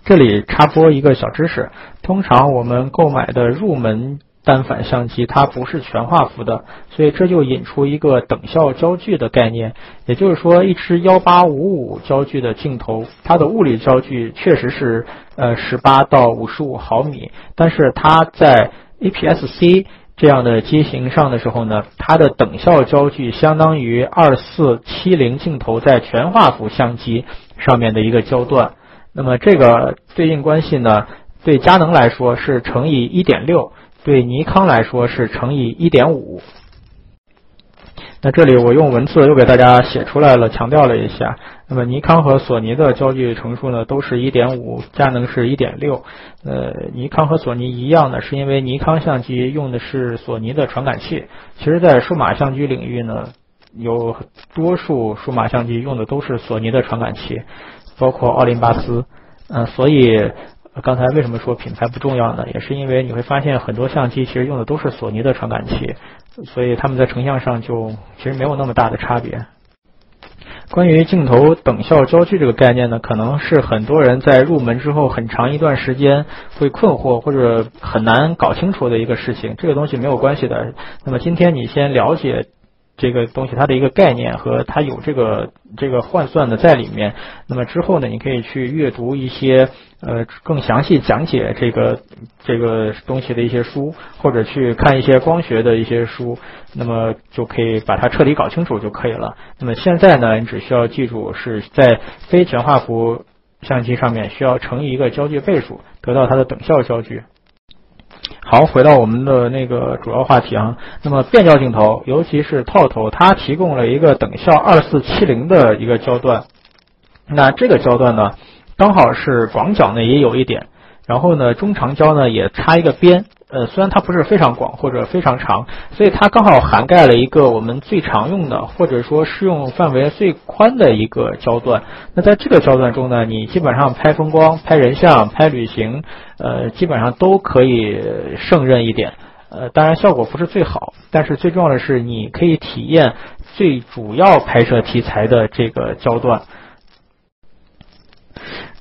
这里插播一个小知识，通常我们购买的入门单反相机它不是全画幅的，所以这就引出一个等效焦距的概念，也就是说一支幺八五五焦距的镜头，它的物理焦距确实是呃十八到五十五毫米，但是它在 APS-C。这样的机型上的时候呢，它的等效焦距相当于二四七零镜头在全画幅相机上面的一个焦段。那么这个对应关系呢，对佳能来说是乘以一点六，对尼康来说是乘以一点五。那这里我用文字又给大家写出来了，强调了一下。那么尼康和索尼的焦距乘数呢，都是一点五，佳能是一点六。呃，尼康和索尼一样的是因为尼康相机用的是索尼的传感器。其实，在数码相机领域呢，有多数数码相机用的都是索尼的传感器，包括奥林巴斯。嗯，所以。刚才为什么说品牌不重要呢？也是因为你会发现很多相机其实用的都是索尼的传感器，所以他们在成像上就其实没有那么大的差别。关于镜头等效焦距这个概念呢，可能是很多人在入门之后很长一段时间会困惑或者很难搞清楚的一个事情。这个东西没有关系的。那么今天你先了解。这个东西它的一个概念和它有这个这个换算的在里面，那么之后呢，你可以去阅读一些呃更详细讲解这个这个东西的一些书，或者去看一些光学的一些书，那么就可以把它彻底搞清楚就可以了。那么现在呢，你只需要记住是在非全画幅相机上面需要乘以一个焦距倍数，得到它的等效焦距。好，回到我们的那个主要话题啊。那么变焦镜头，尤其是套头，它提供了一个等效二四七零的一个焦段。那这个焦段呢，刚好是广角呢也有一点，然后呢中长焦呢也插一个边。呃，虽然它不是非常广或者非常长，所以它刚好涵盖了一个我们最常用的或者说适用范围最宽的一个焦段。那在这个焦段中呢，你基本上拍风光、拍人像、拍旅行，呃，基本上都可以胜任一点。呃，当然效果不是最好，但是最重要的是你可以体验最主要拍摄题材的这个焦段。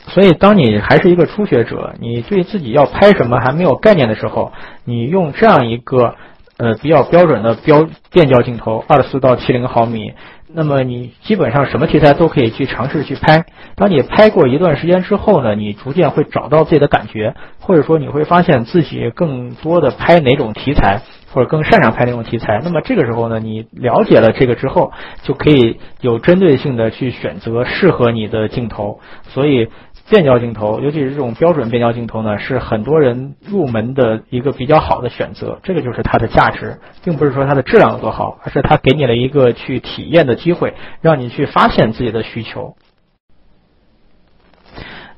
所以，当你还是一个初学者，你对自己要拍什么还没有概念的时候，你用这样一个呃比较标准的标变焦镜头，二十四到七零毫米，那么你基本上什么题材都可以去尝试去拍。当你拍过一段时间之后呢，你逐渐会找到自己的感觉，或者说你会发现自己更多的拍哪种题材，或者更擅长拍哪种题材。那么这个时候呢，你了解了这个之后，就可以有针对性的去选择适合你的镜头。所以。变焦镜头，尤其是这种标准变焦镜头呢，是很多人入门的一个比较好的选择。这个就是它的价值，并不是说它的质量有多好，而是它给你了一个去体验的机会，让你去发现自己的需求。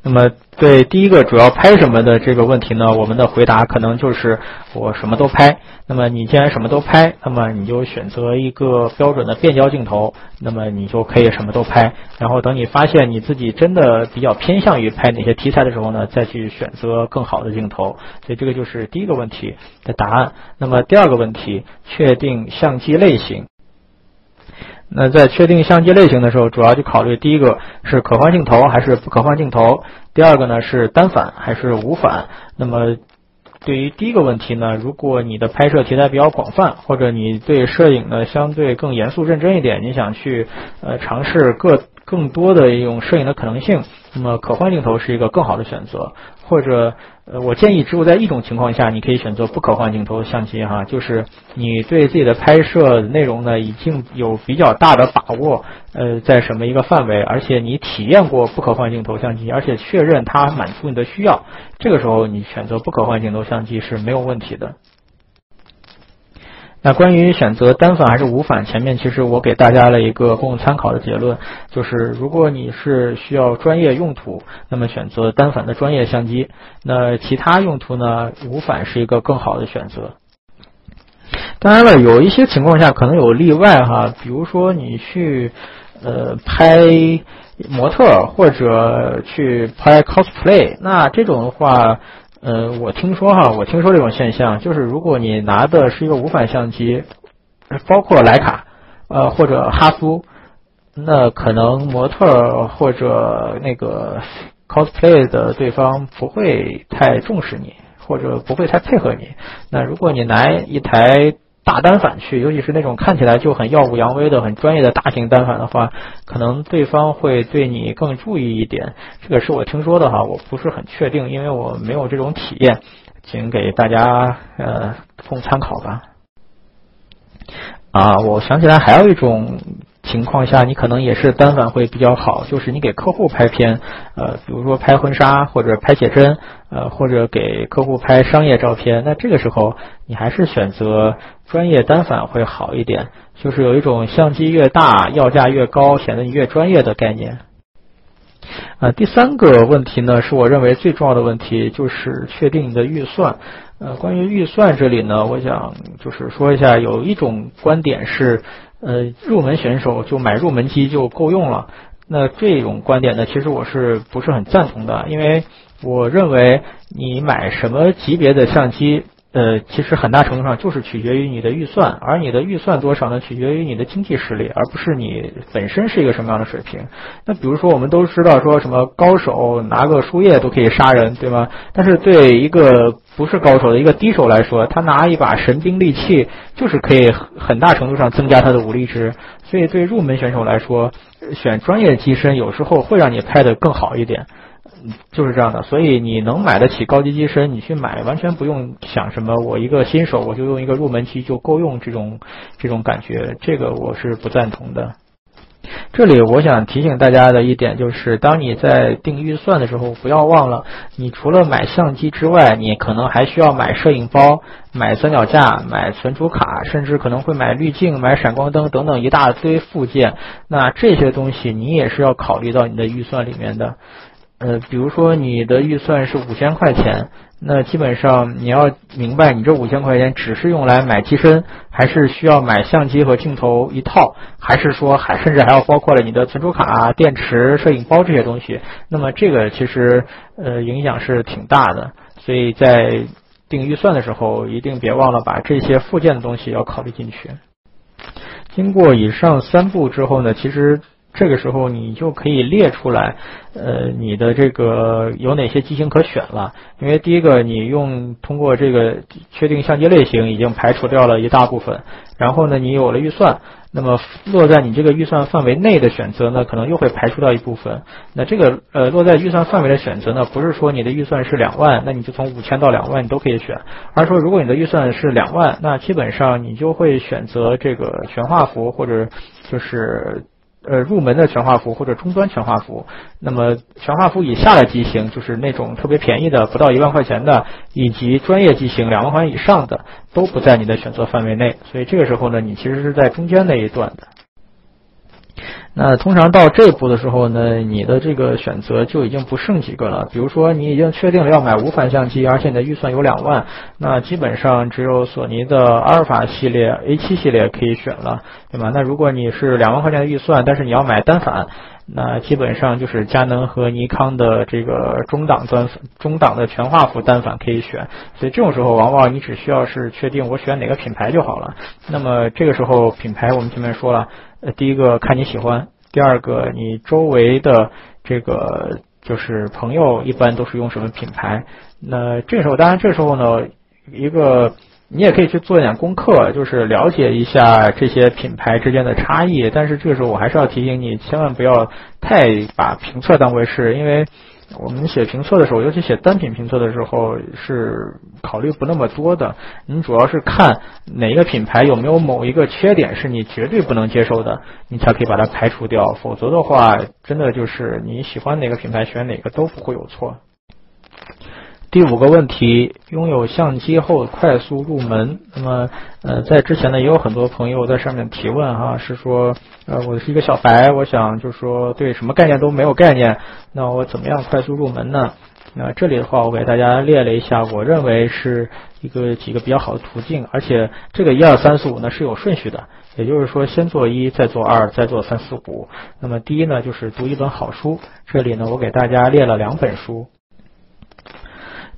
那么，对第一个主要拍什么的这个问题呢，我们的回答可能就是我什么都拍。那么你既然什么都拍，那么你就选择一个标准的变焦镜头，那么你就可以什么都拍。然后等你发现你自己真的比较偏向于拍哪些题材的时候呢，再去选择更好的镜头。所以这个就是第一个问题的答案。那么第二个问题，确定相机类型。那在确定相机类型的时候，主要就考虑第一个是可换镜头还是不可换镜头，第二个呢是单反还是无反。那么对于第一个问题呢，如果你的拍摄题材比较广泛，或者你对摄影呢相对更严肃认真一点，你想去呃尝试各更多的一种摄影的可能性，那么可换镜头是一个更好的选择，或者。呃，我建议只有在一种情况下，你可以选择不可换镜头相机哈，就是你对自己的拍摄内容呢已经有比较大的把握，呃，在什么一个范围，而且你体验过不可换镜头相机，而且确认它满足你的需要，这个时候你选择不可换镜头相机是没有问题的。那关于选择单反还是无反，前面其实我给大家了一个供参考的结论，就是如果你是需要专业用途，那么选择单反的专业相机；那其他用途呢，无反是一个更好的选择。当然了，有一些情况下可能有例外哈，比如说你去呃拍模特或者去拍 cosplay，那这种的话。呃，我听说哈，我听说这种现象，就是如果你拿的是一个无反相机，包括徕卡，呃，或者哈苏，那可能模特或者那个 cosplay 的对方不会太重视你，或者不会太配合你。那如果你拿一台。大单反去，尤其是那种看起来就很耀武扬威的、很专业的大型单反的话，可能对方会对你更注意一点。这个是我听说的哈，我不是很确定，因为我没有这种体验，请给大家呃供参考吧。啊，我想起来还有一种。情况下，你可能也是单反会比较好，就是你给客户拍片，呃，比如说拍婚纱或者拍写真，呃，或者给客户拍商业照片，那这个时候你还是选择专业单反会好一点，就是有一种相机越大要价越高，显得你越专业的概念。呃，第三个问题呢，是我认为最重要的问题，就是确定你的预算。呃，关于预算这里呢，我想就是说一下，有一种观点是。呃，入门选手就买入门机就够用了。那这种观点呢，其实我是不是很赞同的？因为我认为你买什么级别的相机。呃，其实很大程度上就是取决于你的预算，而你的预算多少呢？取决于你的经济实力，而不是你本身是一个什么样的水平。那比如说，我们都知道说什么高手拿个树叶都可以杀人，对吗？但是对一个不是高手的一个低手来说，他拿一把神兵利器就是可以很大程度上增加他的武力值。所以对入门选手来说，选专业机身有时候会让你拍的更好一点。嗯就是这样的，所以你能买得起高级机身，你去买完全不用想什么。我一个新手，我就用一个入门机就够用，这种这种感觉，这个我是不赞同的。这里我想提醒大家的一点就是，当你在定预算的时候，不要忘了，你除了买相机之外，你可能还需要买摄影包、买三脚架、买存储卡，甚至可能会买滤镜、买闪光灯等等一大堆附件。那这些东西你也是要考虑到你的预算里面的。呃，比如说你的预算是五千块钱，那基本上你要明白，你这五千块钱只是用来买机身，还是需要买相机和镜头一套，还是说还甚至还要包括了你的存储卡、电池、摄影包这些东西？那么这个其实呃影响是挺大的，所以在定预算的时候，一定别忘了把这些附件的东西要考虑进去。经过以上三步之后呢，其实。这个时候你就可以列出来，呃，你的这个有哪些机型可选了。因为第一个，你用通过这个确定相机类型，已经排除掉了一大部分。然后呢，你有了预算，那么落在你这个预算范围内的选择呢，可能又会排除掉一部分。那这个呃落在预算范围的选择呢，不是说你的预算是两万，那你就从五千到两万你都可以选，而是说如果你的预算是两万，那基本上你就会选择这个全画幅或者就是。呃，入门的全画幅或者中端全画幅，那么全画幅以下的机型，就是那种特别便宜的，不到一万块钱的，以及专业机型两万块以上的，都不在你的选择范围内。所以这个时候呢，你其实是在中间那一段的。那通常到这一步的时候呢，你的这个选择就已经不剩几个了。比如说，你已经确定了要买无反相机，而且你的预算有两万，那基本上只有索尼的阿尔法系列、A7 系列可以选了，对吗？那如果你是两万块钱的预算，但是你要买单反，那基本上就是佳能和尼康的这个中档端、中档的全画幅单反可以选。所以这种时候，往往你只需要是确定我选哪个品牌就好了。那么这个时候，品牌我们前面说了。呃，第一个看你喜欢，第二个你周围的这个就是朋友一般都是用什么品牌。那这时候，当然这时候呢，一个你也可以去做一点功课，就是了解一下这些品牌之间的差异。但是这个时候，我还是要提醒你，千万不要太把评测当回事，因为。我们写评测的时候，尤其写单品评测的时候，是考虑不那么多的。你主要是看哪个品牌有没有某一个缺点是你绝对不能接受的，你才可以把它排除掉。否则的话，真的就是你喜欢哪个品牌选哪个都不会有错。第五个问题，拥有相机后快速入门。那么，呃，在之前呢，也有很多朋友在上面提问哈，是说，呃，我是一个小白，我想就是说对什么概念都没有概念，那我怎么样快速入门呢？那这里的话，我给大家列了一下，我认为是一个几个比较好的途径，而且这个一二三四五呢是有顺序的，也就是说先做一，再做二，再做三四五。那么第一呢，就是读一本好书，这里呢，我给大家列了两本书。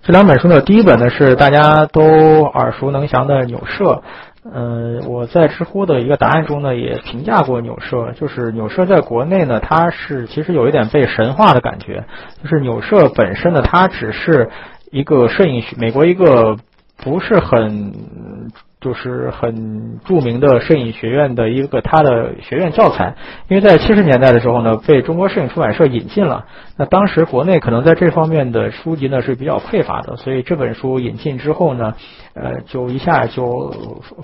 这两本书呢，第一本呢是大家都耳熟能详的纽摄。嗯，我在知乎的一个答案中呢也评价过纽摄，就是纽摄在国内呢，它是其实有一点被神化的感觉。就是纽摄本身呢，它只是一个摄影学，美国一个不是很。就是很著名的摄影学院的一个他的学院教材，因为在七十年代的时候呢，被中国摄影出版社引进了。那当时国内可能在这方面的书籍呢是比较匮乏的，所以这本书引进之后呢，呃，就一下就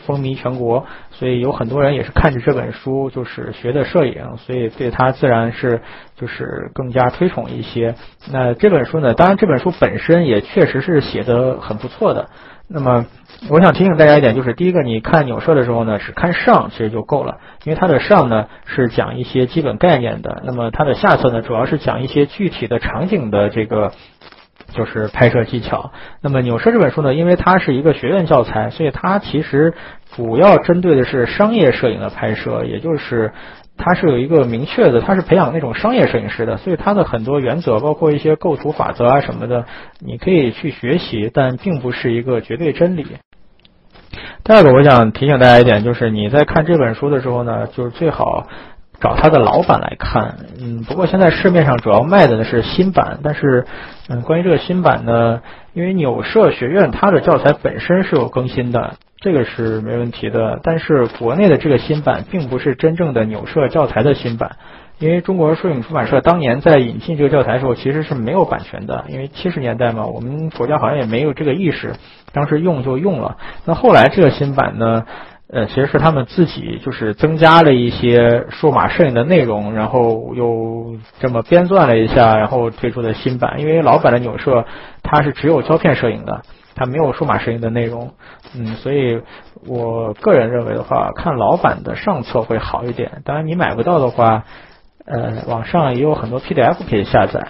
风靡全国。所以有很多人也是看着这本书就是学的摄影，所以对他自然是就是更加推崇一些。那这本书呢，当然这本书本身也确实是写的很不错的。那么，我想提醒大家一点，就是第一个，你看纽摄的时候呢，只看上其实就够了，因为它的上呢是讲一些基本概念的，那么它的下册呢主要是讲一些具体的场景的这个就是拍摄技巧。那么纽摄这本书呢，因为它是一个学院教材，所以它其实主要针对的是商业摄影的拍摄，也就是。它是有一个明确的，它是培养那种商业摄影师的，所以它的很多原则，包括一些构图法则啊什么的，你可以去学习，但并不是一个绝对真理。第二个，我想提醒大家一点，就是你在看这本书的时候呢，就是最好找他的老版来看。嗯，不过现在市面上主要卖的呢是新版，但是嗯，关于这个新版呢，因为纽摄学院它的教材本身是有更新的。这个是没问题的，但是国内的这个新版并不是真正的纽摄教材的新版，因为中国摄影出版社当年在引进这个教材的时候其实是没有版权的，因为七十年代嘛，我们国家好像也没有这个意识，当时用就用了。那后来这个新版呢，呃，其实是他们自己就是增加了一些数码摄影的内容，然后又这么编撰了一下，然后推出的新版。因为老版的纽摄它是只有胶片摄影的。它没有数码摄影的内容，嗯，所以我个人认为的话，看老版的上册会好一点。当然，你买不到的话，呃，网上也有很多 PDF 可以下载。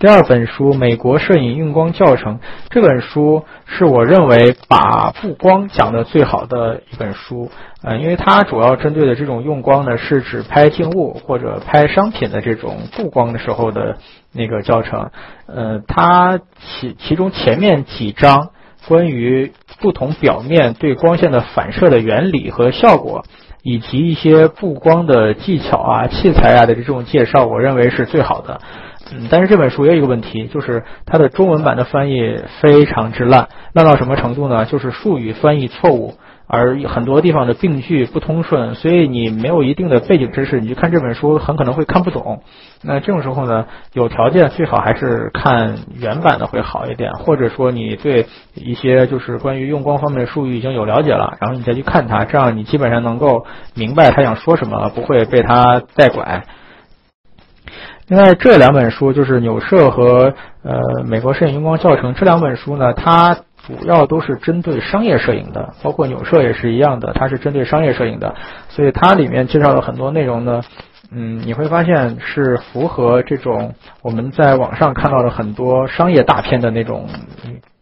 第二本书《美国摄影用光教程》这本书是我认为把布光讲的最好的一本书，呃，因为它主要针对的这种用光呢，是指拍静物或者拍商品的这种布光的时候的那个教程，呃，它其其中前面几章关于不同表面对光线的反射的原理和效果，以及一些布光的技巧啊、器材啊的这种介绍，我认为是最好的。嗯，但是这本书也有一个问题，就是它的中文版的翻译非常之烂，烂到什么程度呢？就是术语翻译错误，而很多地方的病句不通顺，所以你没有一定的背景知识，你去看这本书很可能会看不懂。那这种时候呢，有条件最好还是看原版的会好一点，或者说你对一些就是关于用光方面的术语已经有了解了，然后你再去看它，这样你基本上能够明白他想说什么，不会被他带拐。另外这两本书就是纽摄和呃美国摄影用光教程这两本书呢，它主要都是针对商业摄影的，包括纽摄也是一样的，它是针对商业摄影的，所以它里面介绍了很多内容呢。嗯，你会发现是符合这种我们在网上看到的很多商业大片的那种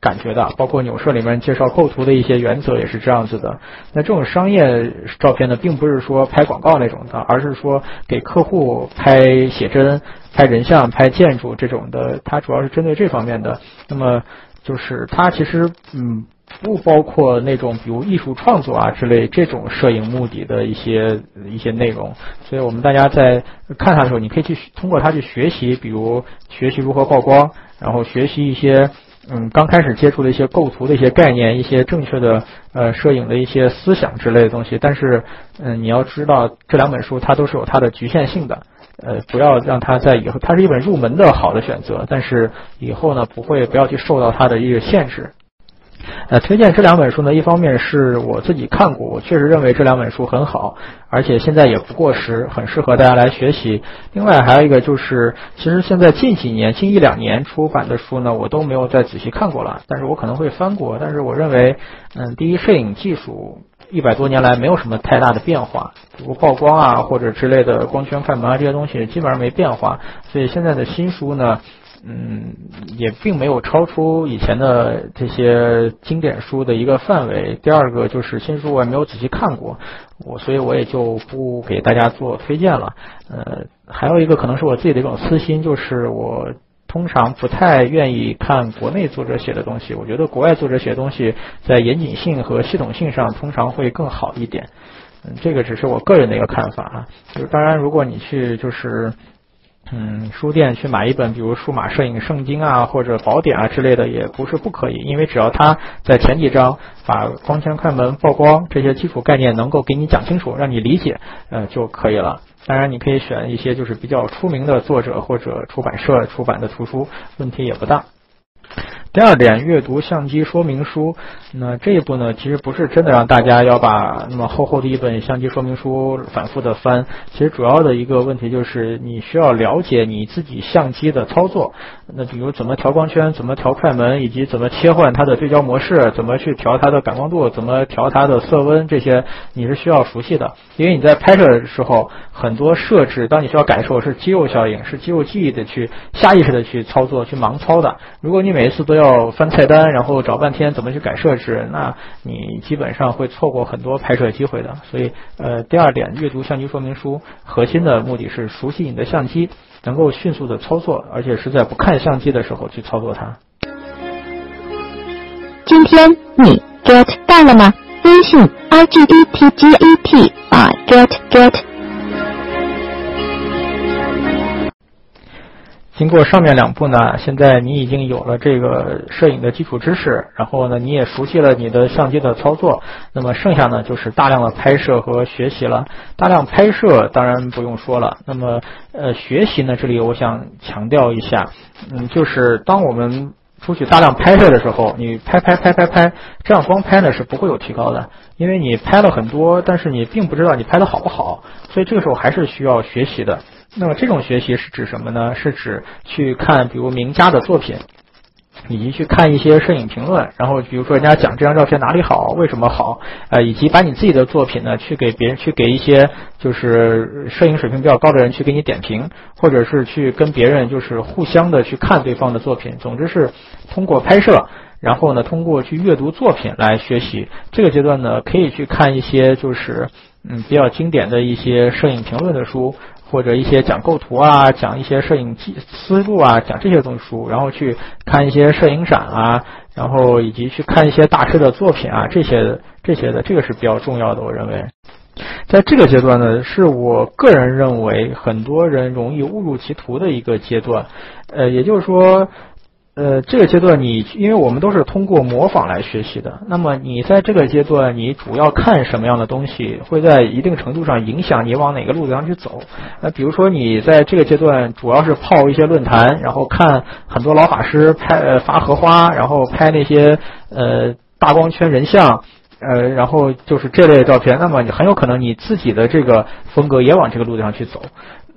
感觉的，包括纽摄里面介绍构图的一些原则也是这样子的。那这种商业照片呢，并不是说拍广告那种的，而是说给客户拍写真、拍人像、拍建筑这种的，它主要是针对这方面的。那么就是它其实嗯。不包括那种比如艺术创作啊之类这种摄影目的的一些一些内容，所以我们大家在看它的时候，你可以去通过它去学习，比如学习如何曝光，然后学习一些嗯刚开始接触的一些构图的一些概念，一些正确的呃摄影的一些思想之类的东西。但是嗯你要知道这两本书它都是有它的局限性的，呃不要让它在以后它是一本入门的好的选择，但是以后呢不会不要去受到它的一个限制。呃，推荐这两本书呢，一方面是我自己看过，我确实认为这两本书很好，而且现在也不过时，很适合大家来学习。另外还有一个就是，其实现在近几年、近一两年出版的书呢，我都没有再仔细看过了，但是我可能会翻过。但是我认为，嗯，第一，摄影技术一百多年来没有什么太大的变化，比如曝光啊或者之类的光圈、快门啊这些东西基本上没变化，所以现在的新书呢。嗯，也并没有超出以前的这些经典书的一个范围。第二个就是新书我也没有仔细看过，我所以我也就不给大家做推荐了。呃，还有一个可能是我自己的一种私心，就是我通常不太愿意看国内作者写的东西。我觉得国外作者写的东西在严谨性和系统性上通常会更好一点。嗯，这个只是我个人的一个看法啊。就是当然，如果你去就是。嗯，书店去买一本，比如数码摄影圣经啊，或者宝典啊之类的，也不是不可以，因为只要他在前几章把光圈、快门、曝光这些基础概念能够给你讲清楚，让你理解，呃就可以了。当然，你可以选一些就是比较出名的作者或者出版社出版的图书，问题也不大。第二点，阅读相机说明书。那这一步呢，其实不是真的让大家要把那么厚厚的一本相机说明书反复的翻。其实主要的一个问题就是，你需要了解你自己相机的操作。那比如怎么调光圈，怎么调快门，以及怎么切换它的对焦模式，怎么去调它的感光度，怎么调它的色温，这些你是需要熟悉的。因为你在拍摄的时候，很多设置，当你需要感受是肌肉效应，是肌肉记忆的去下意识的去操作，去盲操的。如果你每一次都要要翻菜单，然后找半天怎么去改设置，那你基本上会错过很多拍摄机会的。所以，呃，第二点，阅读相机说明书，核心的目的是熟悉你的相机，能够迅速的操作，而且是在不看相机的时候去操作它。今天你 get 到了吗？微信 i g d t g e t 啊 get get。经过上面两步呢，现在你已经有了这个摄影的基础知识，然后呢，你也熟悉了你的相机的操作，那么剩下呢就是大量的拍摄和学习了。大量拍摄当然不用说了，那么呃学习呢，这里我想强调一下，嗯，就是当我们出去大量拍摄的时候，你拍拍拍拍拍，这样光拍呢是不会有提高的，因为你拍了很多，但是你并不知道你拍的好不好，所以这个时候还是需要学习的。那么这种学习是指什么呢？是指去看比如名家的作品，以及去看一些摄影评论，然后比如说人家讲这张照片哪里好，为什么好，呃，以及把你自己的作品呢去给别人去给一些就是摄影水平比较高的人去给你点评，或者是去跟别人就是互相的去看对方的作品，总之是通过拍摄。然后呢，通过去阅读作品来学习。这个阶段呢，可以去看一些就是嗯比较经典的一些摄影评论的书，或者一些讲构图啊、讲一些摄影技思路啊、讲这些东西书。然后去看一些摄影展啊，然后以及去看一些大师的作品啊，这些这些的，这个是比较重要的。我认为，在这个阶段呢，是我个人认为很多人容易误入歧途的一个阶段。呃，也就是说。呃，这个阶段你，因为我们都是通过模仿来学习的，那么你在这个阶段，你主要看什么样的东西，会在一定程度上影响你往哪个路子上去走。那比如说你在这个阶段主要是泡一些论坛，然后看很多老法师拍呃发荷花，然后拍那些呃大光圈人像，呃，然后就是这类的照片，那么你很有可能你自己的这个风格也往这个路子上去走。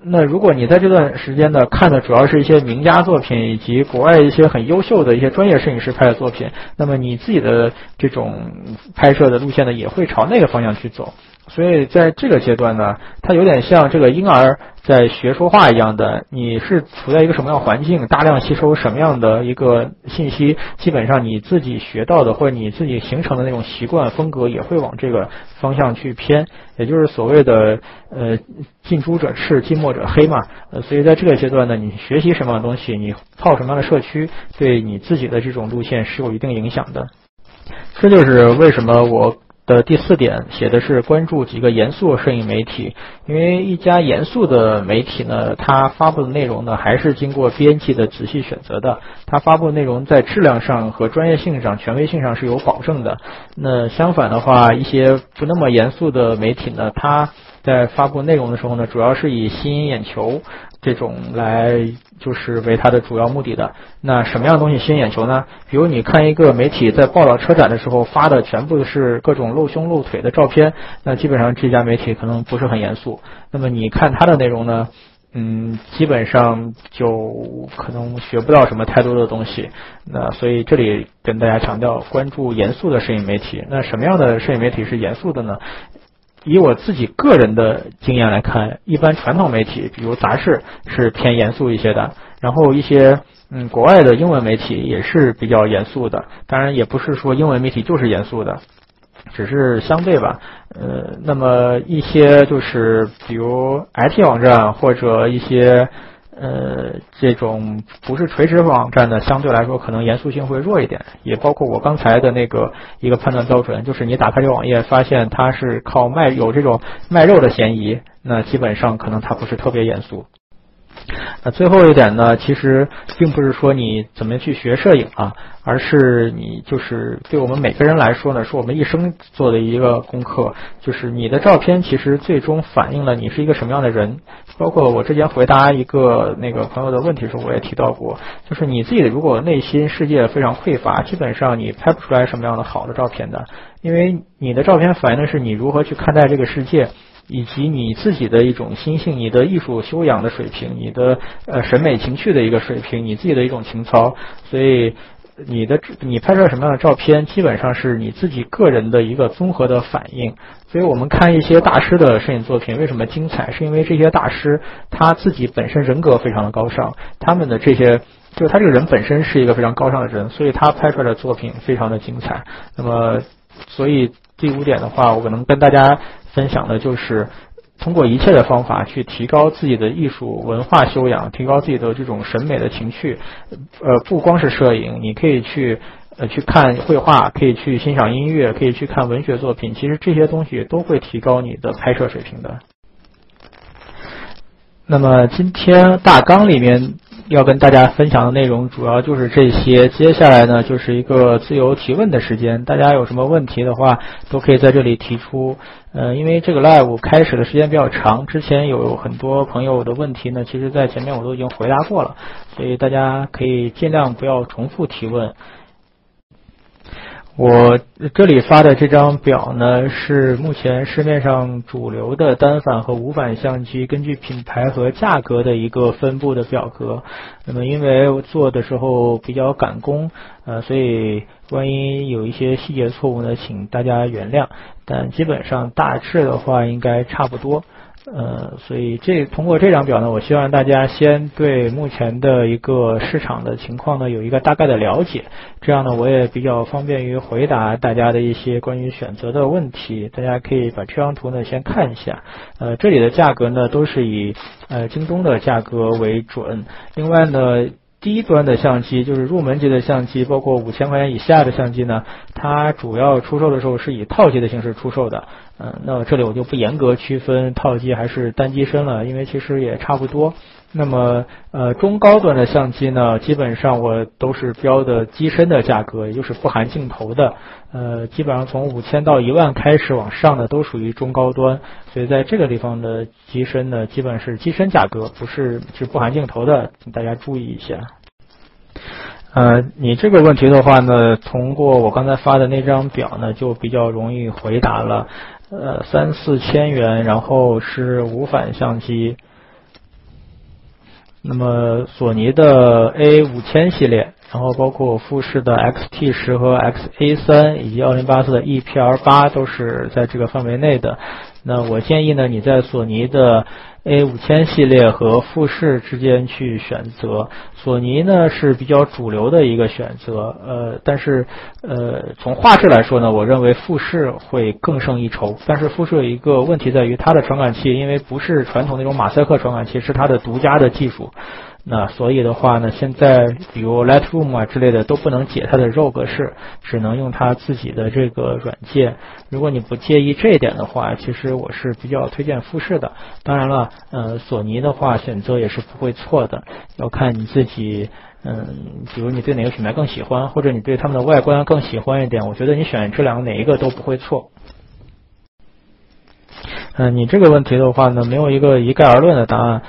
那如果你在这段时间呢看的主要是一些名家作品以及国外一些很优秀的一些专业摄影师拍的作品，那么你自己的这种拍摄的路线呢也会朝那个方向去走。所以在这个阶段呢，它有点像这个婴儿在学说话一样的，你是处在一个什么样环境，大量吸收什么样的一个信息，基本上你自己学到的或者你自己形成的那种习惯风格也会往这个方向去偏，也就是所谓的呃近朱者赤，近墨者黑嘛。呃，所以在这个阶段呢，你学习什么样的东西，你泡什么样的社区，对你自己的这种路线是有一定影响的。这就是为什么我。的第四点写的是关注几个严肃摄影媒体，因为一家严肃的媒体呢，它发布的内容呢还是经过编辑的仔细选择的，它发布的内容在质量上和专业性上、权威性上是有保证的。那相反的话，一些不那么严肃的媒体呢，它在发布内容的时候呢，主要是以吸引眼球。这种来就是为它的主要目的的。那什么样的东西吸引眼球呢？比如你看一个媒体在报道车展的时候发的全部是各种露胸露腿的照片，那基本上这家媒体可能不是很严肃。那么你看它的内容呢，嗯，基本上就可能学不到什么太多的东西。那所以这里跟大家强调，关注严肃的摄影媒体。那什么样的摄影媒体是严肃的呢？以我自己个人的经验来看，一般传统媒体，比如杂志，是偏严肃一些的。然后一些嗯，国外的英文媒体也是比较严肃的。当然，也不是说英文媒体就是严肃的，只是相对吧。呃，那么一些就是比如 IT 网站或者一些。呃，这种不是垂直网站的，相对来说可能严肃性会弱一点，也包括我刚才的那个一个判断标准，就是你打开这网页，发现它是靠卖有这种卖肉的嫌疑，那基本上可能它不是特别严肃。那最后一点呢，其实并不是说你怎么去学摄影啊，而是你就是对我们每个人来说呢，是我们一生做的一个功课，就是你的照片其实最终反映了你是一个什么样的人。包括我之前回答一个那个朋友的问题的时候，我也提到过，就是你自己如果内心世界非常匮乏，基本上你拍不出来什么样的好的照片的，因为你的照片反映的是你如何去看待这个世界。以及你自己的一种心性，你的艺术修养的水平，你的呃审美情趣的一个水平，你自己的一种情操，所以你的你拍出来什么样的照片，基本上是你自己个人的一个综合的反应。所以我们看一些大师的摄影作品为什么精彩，是因为这些大师他自己本身人格非常的高尚，他们的这些就是他这个人本身是一个非常高尚的人，所以他拍出来的作品非常的精彩。那么，所以第五点的话，我可能跟大家。分享的就是通过一切的方法去提高自己的艺术文化修养，提高自己的这种审美的情趣。呃，不光是摄影，你可以去呃去看绘画，可以去欣赏音乐，可以去看文学作品。其实这些东西都会提高你的拍摄水平的。那么今天大纲里面。要跟大家分享的内容主要就是这些，接下来呢就是一个自由提问的时间，大家有什么问题的话都可以在这里提出。呃，因为这个 live 开始的时间比较长，之前有很多朋友的问题呢，其实在前面我都已经回答过了，所以大家可以尽量不要重复提问。我这里发的这张表呢，是目前市面上主流的单反和无反相机根据品牌和价格的一个分布的表格。那么因为做的时候比较赶工，呃，所以万一有一些细节错误呢，请大家原谅。但基本上大致的话应该差不多。呃，所以这通过这张表呢，我希望大家先对目前的一个市场的情况呢有一个大概的了解，这样呢我也比较方便于回答大家的一些关于选择的问题。大家可以把这张图呢先看一下，呃，这里的价格呢都是以呃京东的价格为准。另外呢。低端的相机就是入门级的相机，包括五千块钱以下的相机呢，它主要出售的时候是以套机的形式出售的。嗯，那这里我就不严格区分套机还是单机身了，因为其实也差不多。那么，呃，中高端的相机呢，基本上我都是标的机身的价格，也就是不含镜头的。呃，基本上从五千到一万开始往上的都属于中高端，所以在这个地方的机身呢，基本是机身价格，不是是不含镜头的，请大家注意一下。呃，你这个问题的话呢，通过我刚才发的那张表呢，就比较容易回答了。呃，三四千元，然后是无反相机。那么索尼的 A 五千系列，然后包括富士的 XT 十和 XA 三，以及奥林巴斯的 EPR 八都是在这个范围内的。那我建议呢，你在索尼的 A 五千系列和富士之间去选择。索尼呢是比较主流的一个选择，呃，但是呃从画质来说呢，我认为富士会更胜一筹。但是富士有一个问题在于它的传感器，因为不是传统那种马赛克传感器，是它的独家的技术。那所以的话呢，现在比如 Lightroom 啊之类的都不能解它的 RAW 格式，只能用它自己的这个软件。如果你不介意这一点的话，其实我是比较推荐富士的。当然了，呃，索尼的话选择也是不会错的，要看你自己，嗯，比如你对哪个品牌更喜欢，或者你对他们的外观更喜欢一点，我觉得你选这两个哪一个都不会错。嗯，你这个问题的话呢，没有一个一概而论的答案。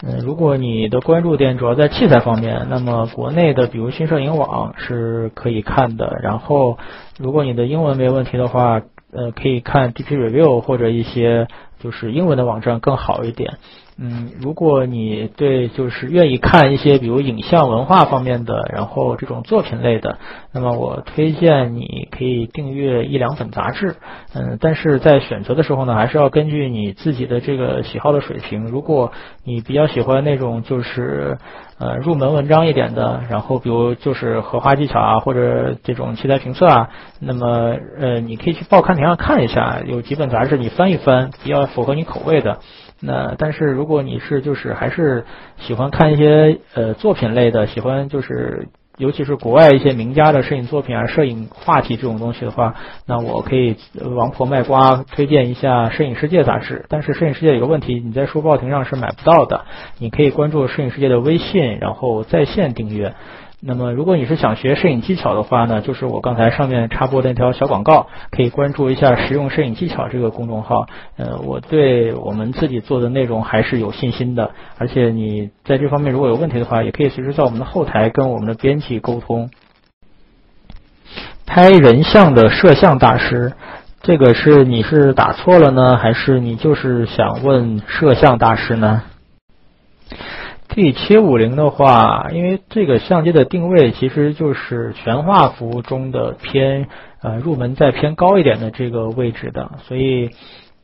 嗯，如果你的关注点主要在器材方面，那么国内的比如新摄影网是可以看的。然后，如果你的英文没问题的话，呃，可以看 DP Review 或者一些就是英文的网站更好一点。嗯，如果你对就是愿意看一些比如影像文化方面的，然后这种作品类的，那么我推荐你可以订阅一两本杂志。嗯，但是在选择的时候呢，还是要根据你自己的这个喜好的水平。如果你比较喜欢那种就是呃入门文章一点的，然后比如就是荷花技巧啊，或者这种器材评测啊，那么呃你可以去报刊亭上看一下，有几本杂志你翻一翻，比较符合你口味的。那但是如果你是就是还是喜欢看一些呃作品类的，喜欢就是尤其是国外一些名家的摄影作品啊、摄影话题这种东西的话，那我可以王婆卖瓜推荐一下《摄影世界》杂志。但是《摄影世界》有个问题，你在书报亭上是买不到的。你可以关注《摄影世界》的微信，然后在线订阅。那么，如果你是想学摄影技巧的话呢，就是我刚才上面插播的那条小广告，可以关注一下“实用摄影技巧”这个公众号。呃，我对我们自己做的内容还是有信心的，而且你在这方面如果有问题的话，也可以随时在我们的后台跟我们的编辑沟通。拍人像的摄像大师，这个是你是打错了呢，还是你就是想问摄像大师呢？D 七五零的话，因为这个相机的定位其实就是全画幅中的偏呃入门再偏高一点的这个位置的，所以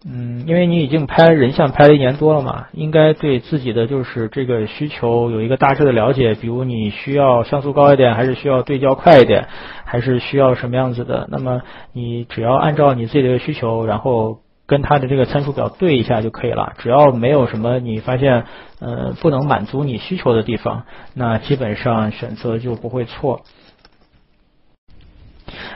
嗯，因为你已经拍人像拍了一年多了嘛，应该对自己的就是这个需求有一个大致的了解，比如你需要像素高一点，还是需要对焦快一点，还是需要什么样子的，那么你只要按照你自己的需求，然后。跟它的这个参数表对一下就可以了，只要没有什么你发现呃不能满足你需求的地方，那基本上选择就不会错。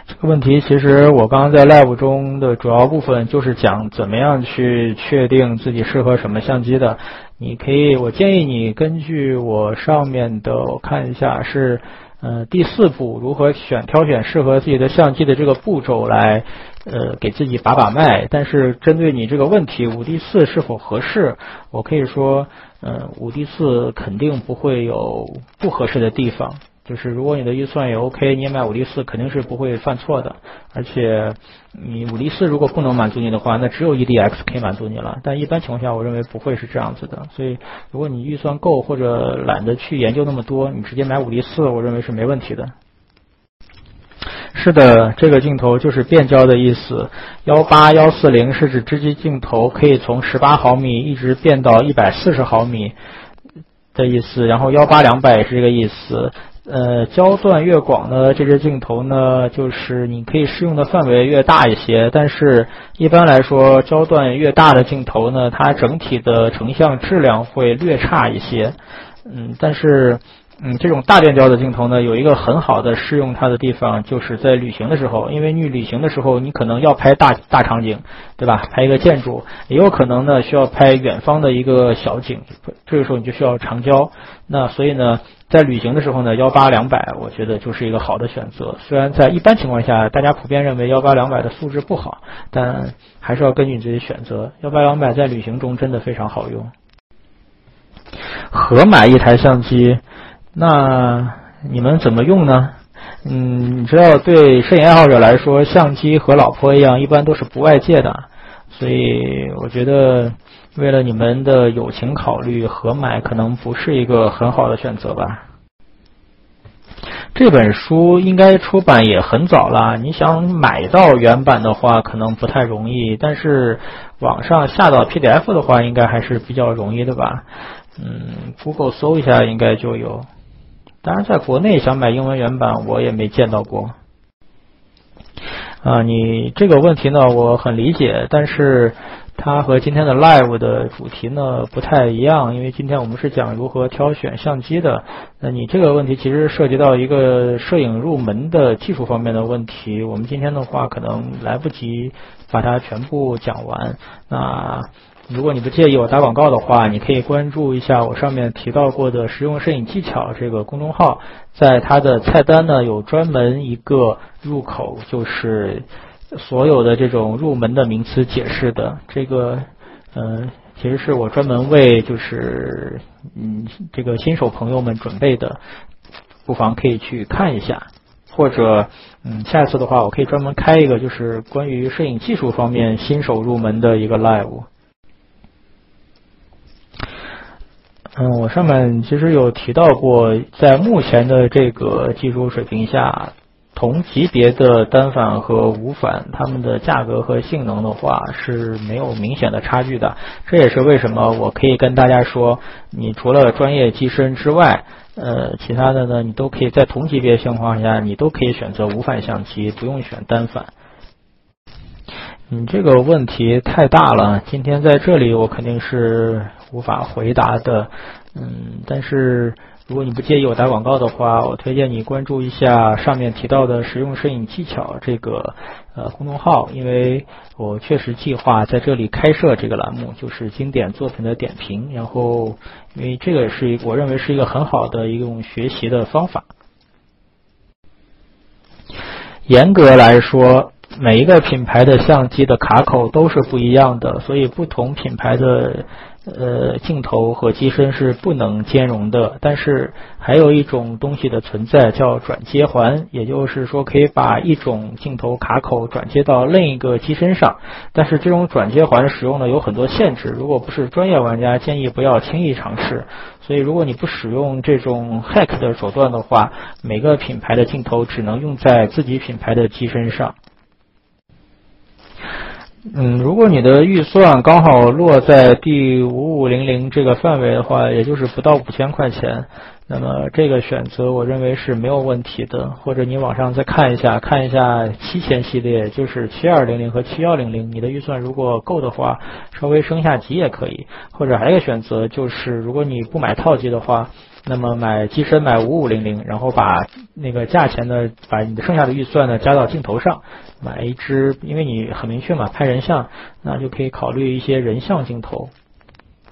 这个问题其实我刚刚在 live 中的主要部分就是讲怎么样去确定自己适合什么相机的。你可以，我建议你根据我上面的，我看一下是。呃，第四步如何选挑选适合自己的相机的这个步骤来，呃，给自己把把脉。但是针对你这个问题，五 D 四是否合适，我可以说，呃，五 D 四肯定不会有不合适的地方。就是如果你的预算也 OK，你也买五 D 四肯定是不会犯错的。而且你五 D 四如果不能满足你的话，那只有 EDX 可以满足你了。但一般情况下，我认为不会是这样子的。所以如果你预算够或者懒得去研究那么多，你直接买五 D 四，我认为是没问题的。是的，这个镜头就是变焦的意思。幺八幺四零是指织机镜头可以从十八毫米一直变到一百四十毫米的意思，然后幺八两百也是这个意思。呃，焦段越广的这支镜头呢，就是你可以适用的范围越大一些。但是一般来说，焦段越大的镜头呢，它整体的成像质量会略差一些。嗯，但是。嗯，这种大变焦的镜头呢，有一个很好的适用它的地方，就是在旅行的时候，因为你旅行的时候，你可能要拍大大场景，对吧？拍一个建筑，也有可能呢需要拍远方的一个小景，这个时候你就需要长焦。那所以呢，在旅行的时候呢，幺八两百，我觉得就是一个好的选择。虽然在一般情况下，大家普遍认为幺八两百的素质不好，但还是要根据你自己选择。幺八两百在旅行中真的非常好用。合买一台相机。那你们怎么用呢？嗯，你知道，对摄影爱好者来说，相机和老婆一样，一般都是不外借的。所以，我觉得为了你们的友情考虑，合买可能不是一个很好的选择吧。这本书应该出版也很早了，你想买到原版的话，可能不太容易。但是网上下到 PDF 的话，应该还是比较容易的吧？嗯，Google 搜一下，应该就有。当然，在国内想买英文原版，我也没见到过。啊，你这个问题呢，我很理解，但是它和今天的 live 的主题呢不太一样，因为今天我们是讲如何挑选相机的。那你这个问题其实涉及到一个摄影入门的技术方面的问题，我们今天的话可能来不及把它全部讲完。那。如果你不介意我打广告的话，你可以关注一下我上面提到过的实用摄影技巧这个公众号，在它的菜单呢有专门一个入口，就是所有的这种入门的名词解释的。这个，呃，其实是我专门为就是嗯这个新手朋友们准备的，不妨可以去看一下，或者嗯下一次的话，我可以专门开一个就是关于摄影技术方面新手入门的一个 live。嗯，我上面其实有提到过，在目前的这个技术水平下，同级别的单反和无反，它们的价格和性能的话是没有明显的差距的。这也是为什么我可以跟大家说，你除了专业机身之外，呃，其他的呢，你都可以在同级别情况下，你都可以选择无反相机，不用选单反。你这个问题太大了，今天在这里我肯定是。无法回答的，嗯，但是如果你不介意我打广告的话，我推荐你关注一下上面提到的实用摄影技巧这个呃公众号，因为我确实计划在这里开设这个栏目，就是经典作品的点评，然后因为这个是我认为是一个很好的一种学习的方法。严格来说，每一个品牌的相机的卡口都是不一样的，所以不同品牌的。呃，镜头和机身是不能兼容的，但是还有一种东西的存在叫转接环，也就是说可以把一种镜头卡口转接到另一个机身上。但是这种转接环使用呢有很多限制，如果不是专业玩家，建议不要轻易尝试。所以如果你不使用这种 hack 的手段的话，每个品牌的镜头只能用在自己品牌的机身上。嗯，如果你的预算刚好落在第五五零零这个范围的话，也就是不到五千块钱，那么这个选择我认为是没有问题的。或者你网上再看一下，看一下七千系列，就是七二零零和七幺零零，你的预算如果够的话，稍微升下级也可以。或者还有一个选择就是，如果你不买套机的话。那么买机身买五五零零，然后把那个价钱呢，把你的剩下的预算呢加到镜头上，买一支，因为你很明确嘛，拍人像，那就可以考虑一些人像镜头，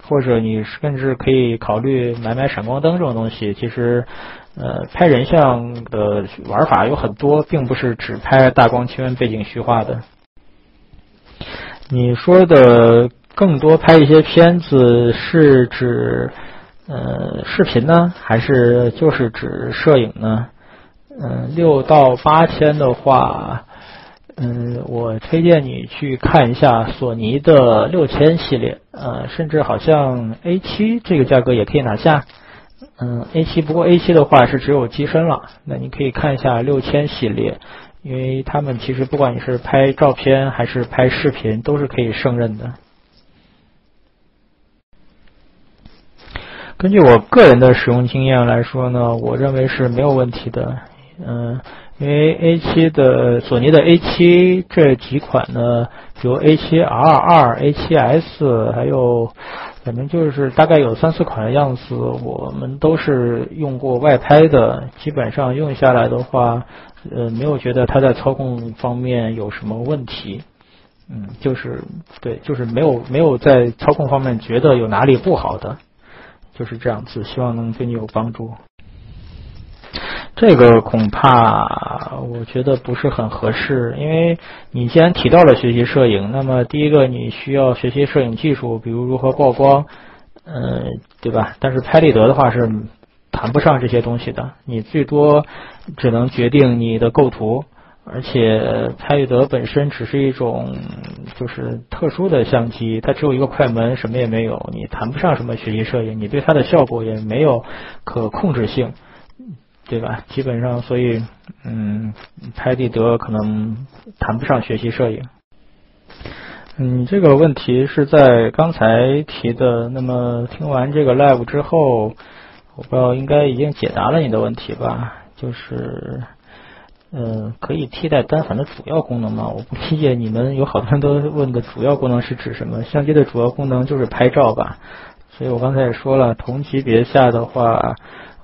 或者你甚至可以考虑买买闪光灯这种东西。其实，呃，拍人像的玩法有很多，并不是只拍大光圈、背景虚化的。你说的更多拍一些片子是指？呃，视频呢，还是就是指摄影呢？嗯，六到八千的话，嗯，我推荐你去看一下索尼的六千系列，呃，甚至好像 A 七这个价格也可以拿下。嗯，A 七不过 A 七的话是只有机身了，那你可以看一下六千系列，因为他们其实不管你是拍照片还是拍视频，都是可以胜任的。根据我个人的使用经验来说呢，我认为是没有问题的。嗯，因为 A 七的索尼的 A 七这几款呢，有 A 七 R 二、A 七 S，还有。反正就是大概有三四款的样子，我们都是用过外拍的，基本上用下来的话，呃，没有觉得它在操控方面有什么问题，嗯，就是对，就是没有没有在操控方面觉得有哪里不好的，就是这样子，希望能对你有帮助。这个恐怕我觉得不是很合适，因为你既然提到了学习摄影，那么第一个你需要学习摄影技术，比如如何曝光，嗯，对吧？但是拍立得的话是谈不上这些东西的，你最多只能决定你的构图，而且拍立得本身只是一种就是特殊的相机，它只有一个快门，什么也没有，你谈不上什么学习摄影，你对它的效果也没有可控制性。对吧？基本上，所以，嗯，拍立得可能谈不上学习摄影。嗯，这个问题是在刚才提的。那么听完这个 live 之后，我不知道应该已经解答了你的问题吧？就是，嗯，可以替代单反的主要功能吗？我不理解你们有好多人都问的主要功能是指什么？相机的主要功能就是拍照吧？所以我刚才也说了，同级别下的话。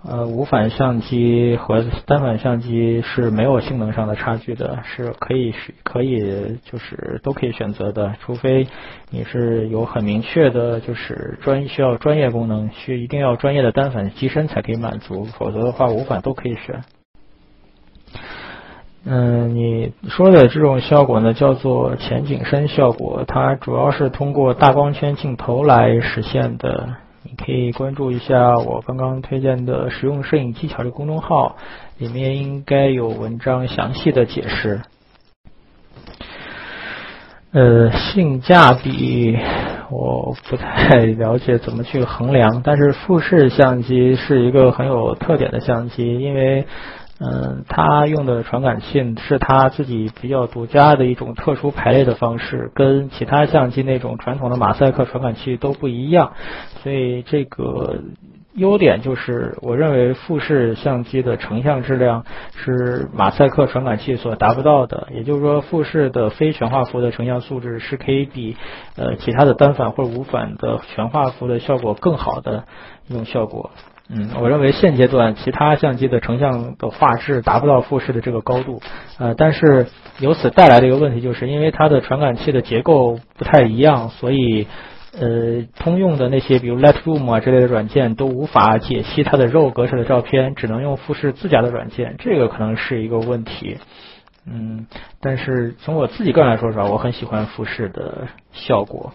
呃，无反相机和单反相机是没有性能上的差距的，是可以是可以就是都可以选择的，除非你是有很明确的，就是专需要专业功能，需一定要专业的单反机身才可以满足，否则的话无反都可以选。嗯，你说的这种效果呢，叫做前景深效果，它主要是通过大光圈镜头来实现的。你可以关注一下我刚刚推荐的实用摄影技巧的公众号，里面应该有文章详细的解释。呃，性价比我不太了解怎么去衡量，但是富士相机是一个很有特点的相机，因为。嗯，它用的传感器是它自己比较独家的一种特殊排列的方式，跟其他相机那种传统的马赛克传感器都不一样。所以这个优点就是，我认为富士相机的成像质量是马赛克传感器所达不到的。也就是说，富士的非全画幅的成像素质是可以比呃其他的单反或者无反的全画幅的效果更好的一种效果。嗯，我认为现阶段其他相机的成像的画质达不到富士的这个高度，呃，但是由此带来的一个问题就是，因为它的传感器的结构不太一样，所以呃，通用的那些比如 Lightroom 啊之类的软件都无法解析它的 RAW 格式的照片，只能用富士自家的软件，这个可能是一个问题。嗯，但是从我自己个人来说，是吧？我很喜欢富士的效果。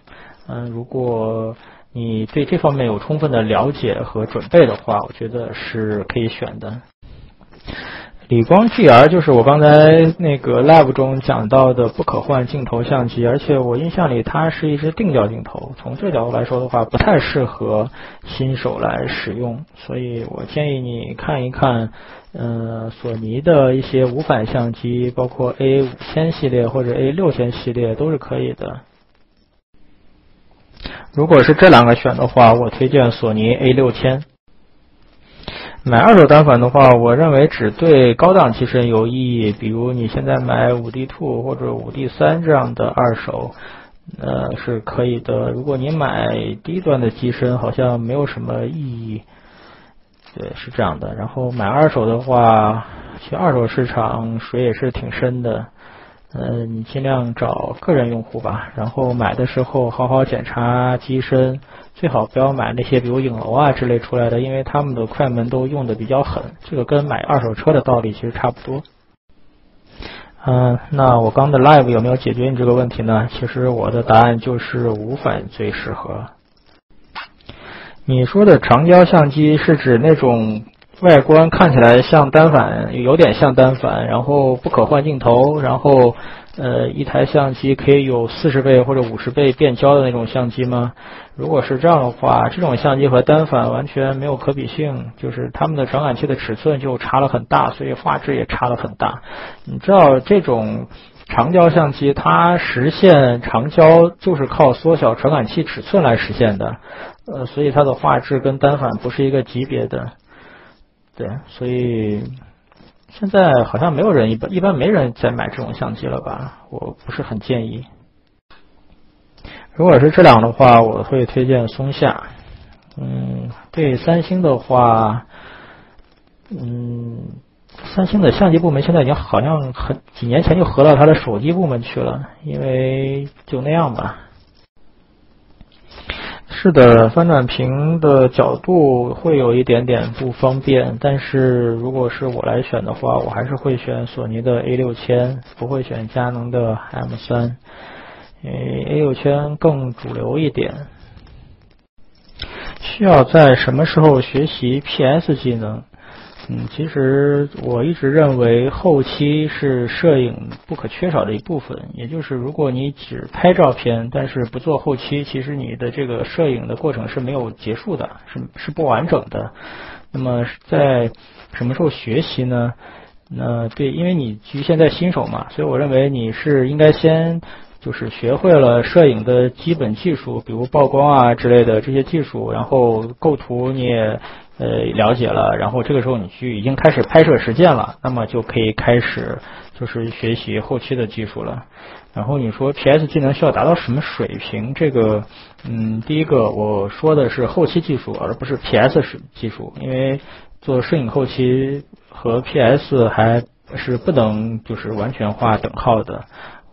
嗯，如果你对这方面有充分的了解和准备的话，我觉得是可以选的。理光 GR 就是我刚才那个 Live 中讲到的不可换镜头相机，而且我印象里它是一支定焦镜头，从这角度来说的话，不太适合新手来使用，所以我建议你看一看，呃，索尼的一些无反相机，包括 A 五千系列或者 A 六千系列都是可以的。如果是这两个选的话，我推荐索尼 A 六千。买二手单反的话，我认为只对高档机身有意义，比如你现在买五 D Two 或者五 D 三这样的二手，呃是可以的。如果你买低端的机身，好像没有什么意义。对，是这样的。然后买二手的话，去二手市场水也是挺深的。嗯，你尽量找个人用户吧，然后买的时候好好检查机身，最好不要买那些比如影楼啊之类出来的，因为他们的快门都用的比较狠。这个跟买二手车的道理其实差不多。嗯，那我刚的 live 有没有解决你这个问题呢？其实我的答案就是无反最适合。你说的长焦相机是指那种外观看起来像单反，有点像单反，然后不可换镜头，然后呃一台相机可以有四十倍或者五十倍变焦的那种相机吗？如果是这样的话，这种相机和单反完全没有可比性，就是它们的传感器的尺寸就差了很大，所以画质也差了很大。你知道这种长焦相机它实现长焦就是靠缩小传感器尺寸来实现的。呃，所以它的画质跟单反不是一个级别的，对，所以现在好像没有人一般一般没人再买这种相机了吧？我不是很建议。如果是这两的话，我会推荐松下。嗯，对三星的话，嗯，三星的相机部门现在已经好像很几年前就合到它的手机部门去了，因为就那样吧。是的，翻转屏的角度会有一点点不方便，但是如果是我来选的话，我还是会选索尼的 A 六千，不会选佳能的 M 三，因为 A 六千更主流一点。需要在什么时候学习 PS 技能？嗯，其实我一直认为后期是摄影不可缺少的一部分。也就是如果你只拍照片，但是不做后期，其实你的这个摄影的过程是没有结束的，是是不完整的。那么在什么时候学习呢？那对，因为你局限在新手嘛，所以我认为你是应该先就是学会了摄影的基本技术，比如曝光啊之类的这些技术，然后构图你也。呃，了解了，然后这个时候你去已经开始拍摄实践了，那么就可以开始就是学习后期的技术了。然后你说 PS 技能需要达到什么水平？这个，嗯，第一个我说的是后期技术，而不是 PS 是技术，因为做摄影后期和 PS 还是不能就是完全划等号的。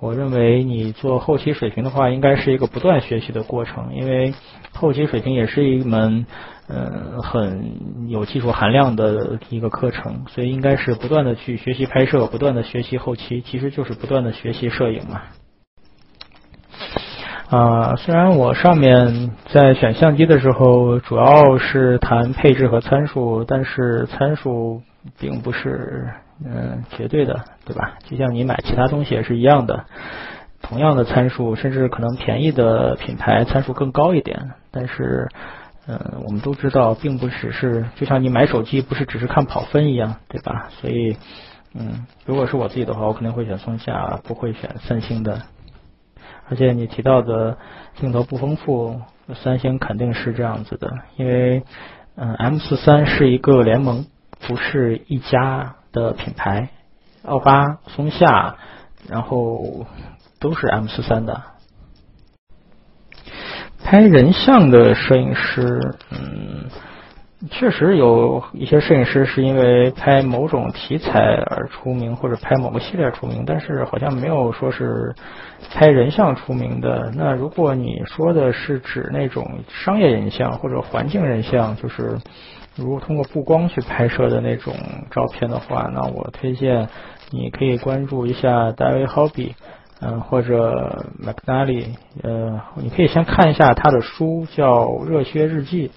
我认为你做后期水平的话，应该是一个不断学习的过程，因为后期水平也是一门。嗯，很有技术含量的一个课程，所以应该是不断的去学习拍摄，不断的学习后期，其实就是不断的学习摄影嘛。啊，虽然我上面在选相机的时候主要是谈配置和参数，但是参数并不是嗯绝对的，对吧？就像你买其他东西也是一样的，同样的参数，甚至可能便宜的品牌参数更高一点，但是。嗯，我们都知道，并不只是就像你买手机不是只是看跑分一样，对吧？所以，嗯，如果是我自己的话，我肯定会选松下，不会选三星的。而且你提到的镜头不丰富，三星肯定是这样子的，因为嗯，M 四三是一个联盟，不是一家的品牌，奥巴、松下，然后都是 M 四三的。拍人像的摄影师，嗯，确实有一些摄影师是因为拍某种题材而出名，或者拍某个系列出名，但是好像没有说是拍人像出名的。那如果你说的是指那种商业人像或者环境人像，就是如果通过布光去拍摄的那种照片的话，那我推荐你可以关注一下大卫· b 比。嗯，或者 McNally，呃，你可以先看一下他的书，叫《热血日记》。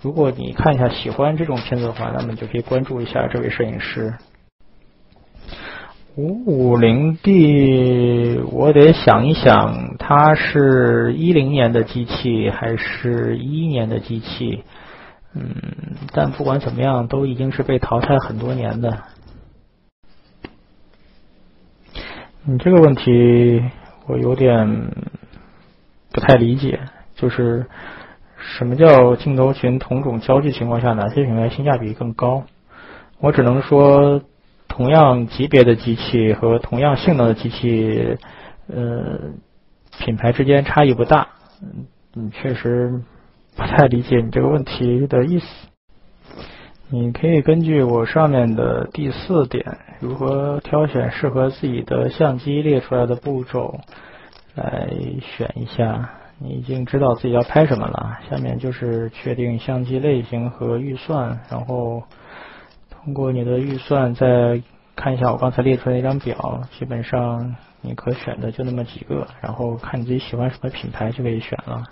如果你看一下喜欢这种片子的话，那么你就可以关注一下这位摄影师。五五零 D，我得想一想，它是一零年的机器还是一一年的机器？嗯，但不管怎么样，都已经是被淘汰很多年的。你这个问题我有点不太理解，就是什么叫镜头群同种焦距情况下，哪些品牌性价比更高？我只能说，同样级别的机器和同样性能的机器，呃，品牌之间差异不大。嗯，确实不太理解你这个问题的意思。你可以根据我上面的第四点，如何挑选适合自己的相机列出来的步骤，来选一下。你已经知道自己要拍什么了，下面就是确定相机类型和预算，然后通过你的预算再看一下我刚才列出来一张表，基本上你可选的就那么几个，然后看你自己喜欢什么品牌就可以选了。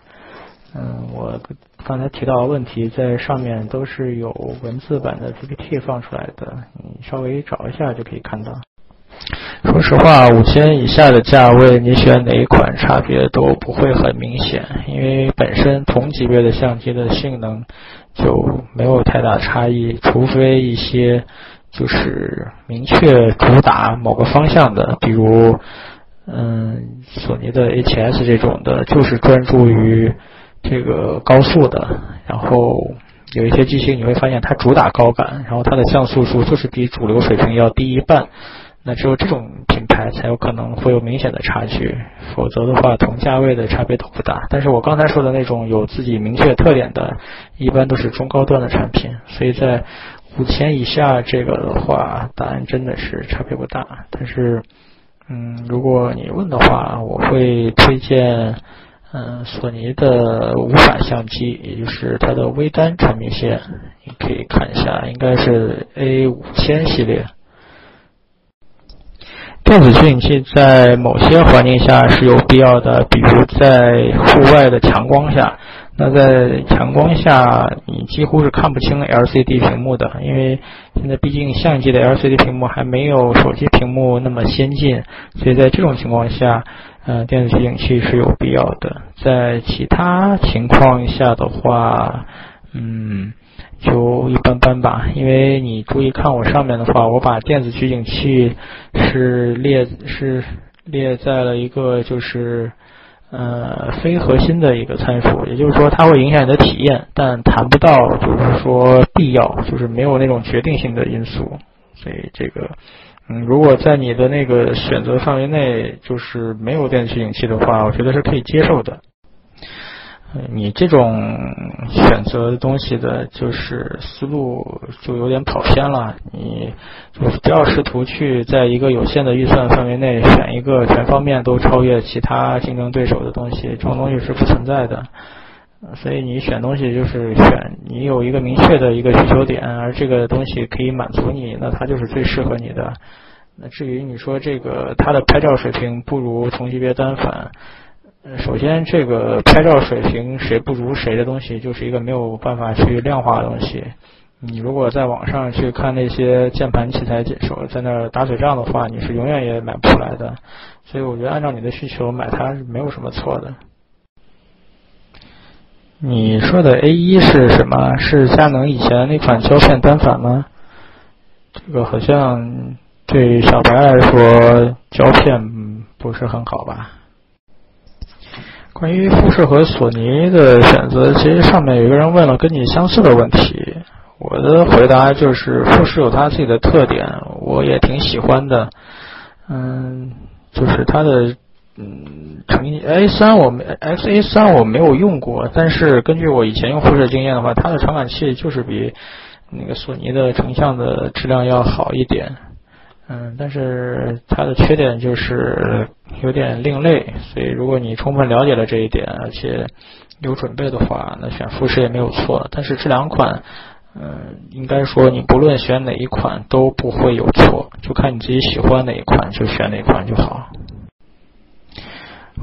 嗯，我刚才提到的问题在上面都是有文字版的 PPT 放出来的，你稍微找一下就可以看到。说实话，五千以下的价位，你选哪一款差别都不会很明显，因为本身同级别的相机的性能就没有太大差异，除非一些就是明确主打某个方向的，比如嗯索尼的 HS 这种的，就是专注于这个高速的，然后有一些机型你会发现它主打高感，然后它的像素数就是比主流水平要低一半。那只有这种品牌才有可能会有明显的差距，否则的话同价位的差别都不大。但是我刚才说的那种有自己明确特点的，一般都是中高端的产品，所以在五千以下这个的话，答案真的是差别不大。但是，嗯，如果你问的话，我会推荐，嗯，索尼的无反相机，也就是它的微单产品线，你可以看一下，应该是 A 五千系列。电子取景器在某些环境下是有必要的，比如在户外的强光下。那在强光下，你几乎是看不清 LCD 屏幕的，因为现在毕竟相机的 LCD 屏幕还没有手机屏幕那么先进，所以在这种情况下，嗯，电子取景器是有必要的。在其他情况下的话，嗯。就一般般吧，因为你注意看我上面的话，我把电子取景器是列是列在了一个就是呃非核心的一个参数，也就是说它会影响你的体验，但谈不到就是说必要，就是没有那种决定性的因素。所以这个嗯，如果在你的那个选择范围内就是没有电子取景器的话，我觉得是可以接受的。嗯你这种选择东西的，就是思路就有点跑偏了。你就不要试图去在一个有限的预算范围内选一个全方面都超越其他竞争对手的东西，这种东西是不存在的。所以你选东西就是选你有一个明确的一个需求点，而这个东西可以满足你，那它就是最适合你的。那至于你说这个它的拍照水平不如同级别单反。首先，这个拍照水平谁不如谁的东西，就是一个没有办法去量化的东西。你如果在网上去看那些键盘器材解说，在那打嘴仗的话，你是永远也买不出来的。所以，我觉得按照你的需求买它是没有什么错的。你说的 A 一是什么？是佳能以前那款胶片单反吗？这个好像对小白来说，胶片不是很好吧？关于富士和索尼的选择，其实上面有一个人问了跟你相似的问题。我的回答就是，富士有它自己的特点，我也挺喜欢的。嗯，就是它的嗯成 A 三，我没 X A 三我没有用过，但是根据我以前用富士经验的话，它的传感器就是比那个索尼的成像的质量要好一点。嗯，但是它的缺点就是有点另类，所以如果你充分了解了这一点，而且有准备的话，那选富士也没有错。但是这两款，嗯，应该说你不论选哪一款都不会有错，就看你自己喜欢哪一款就选哪款就好。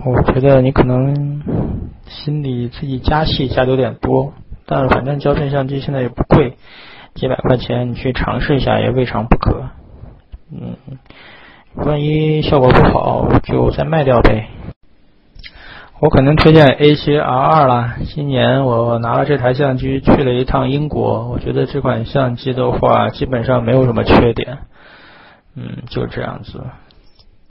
我觉得你可能心里自己加戏加的有点多，但反正胶片相机现在也不贵，几百块钱你去尝试一下也未尝不可。嗯，万一效果不好，就再卖掉呗。我可能推荐 A7R 二了。今年我拿了这台相机去了一趟英国，我觉得这款相机的话，基本上没有什么缺点。嗯，就这样子。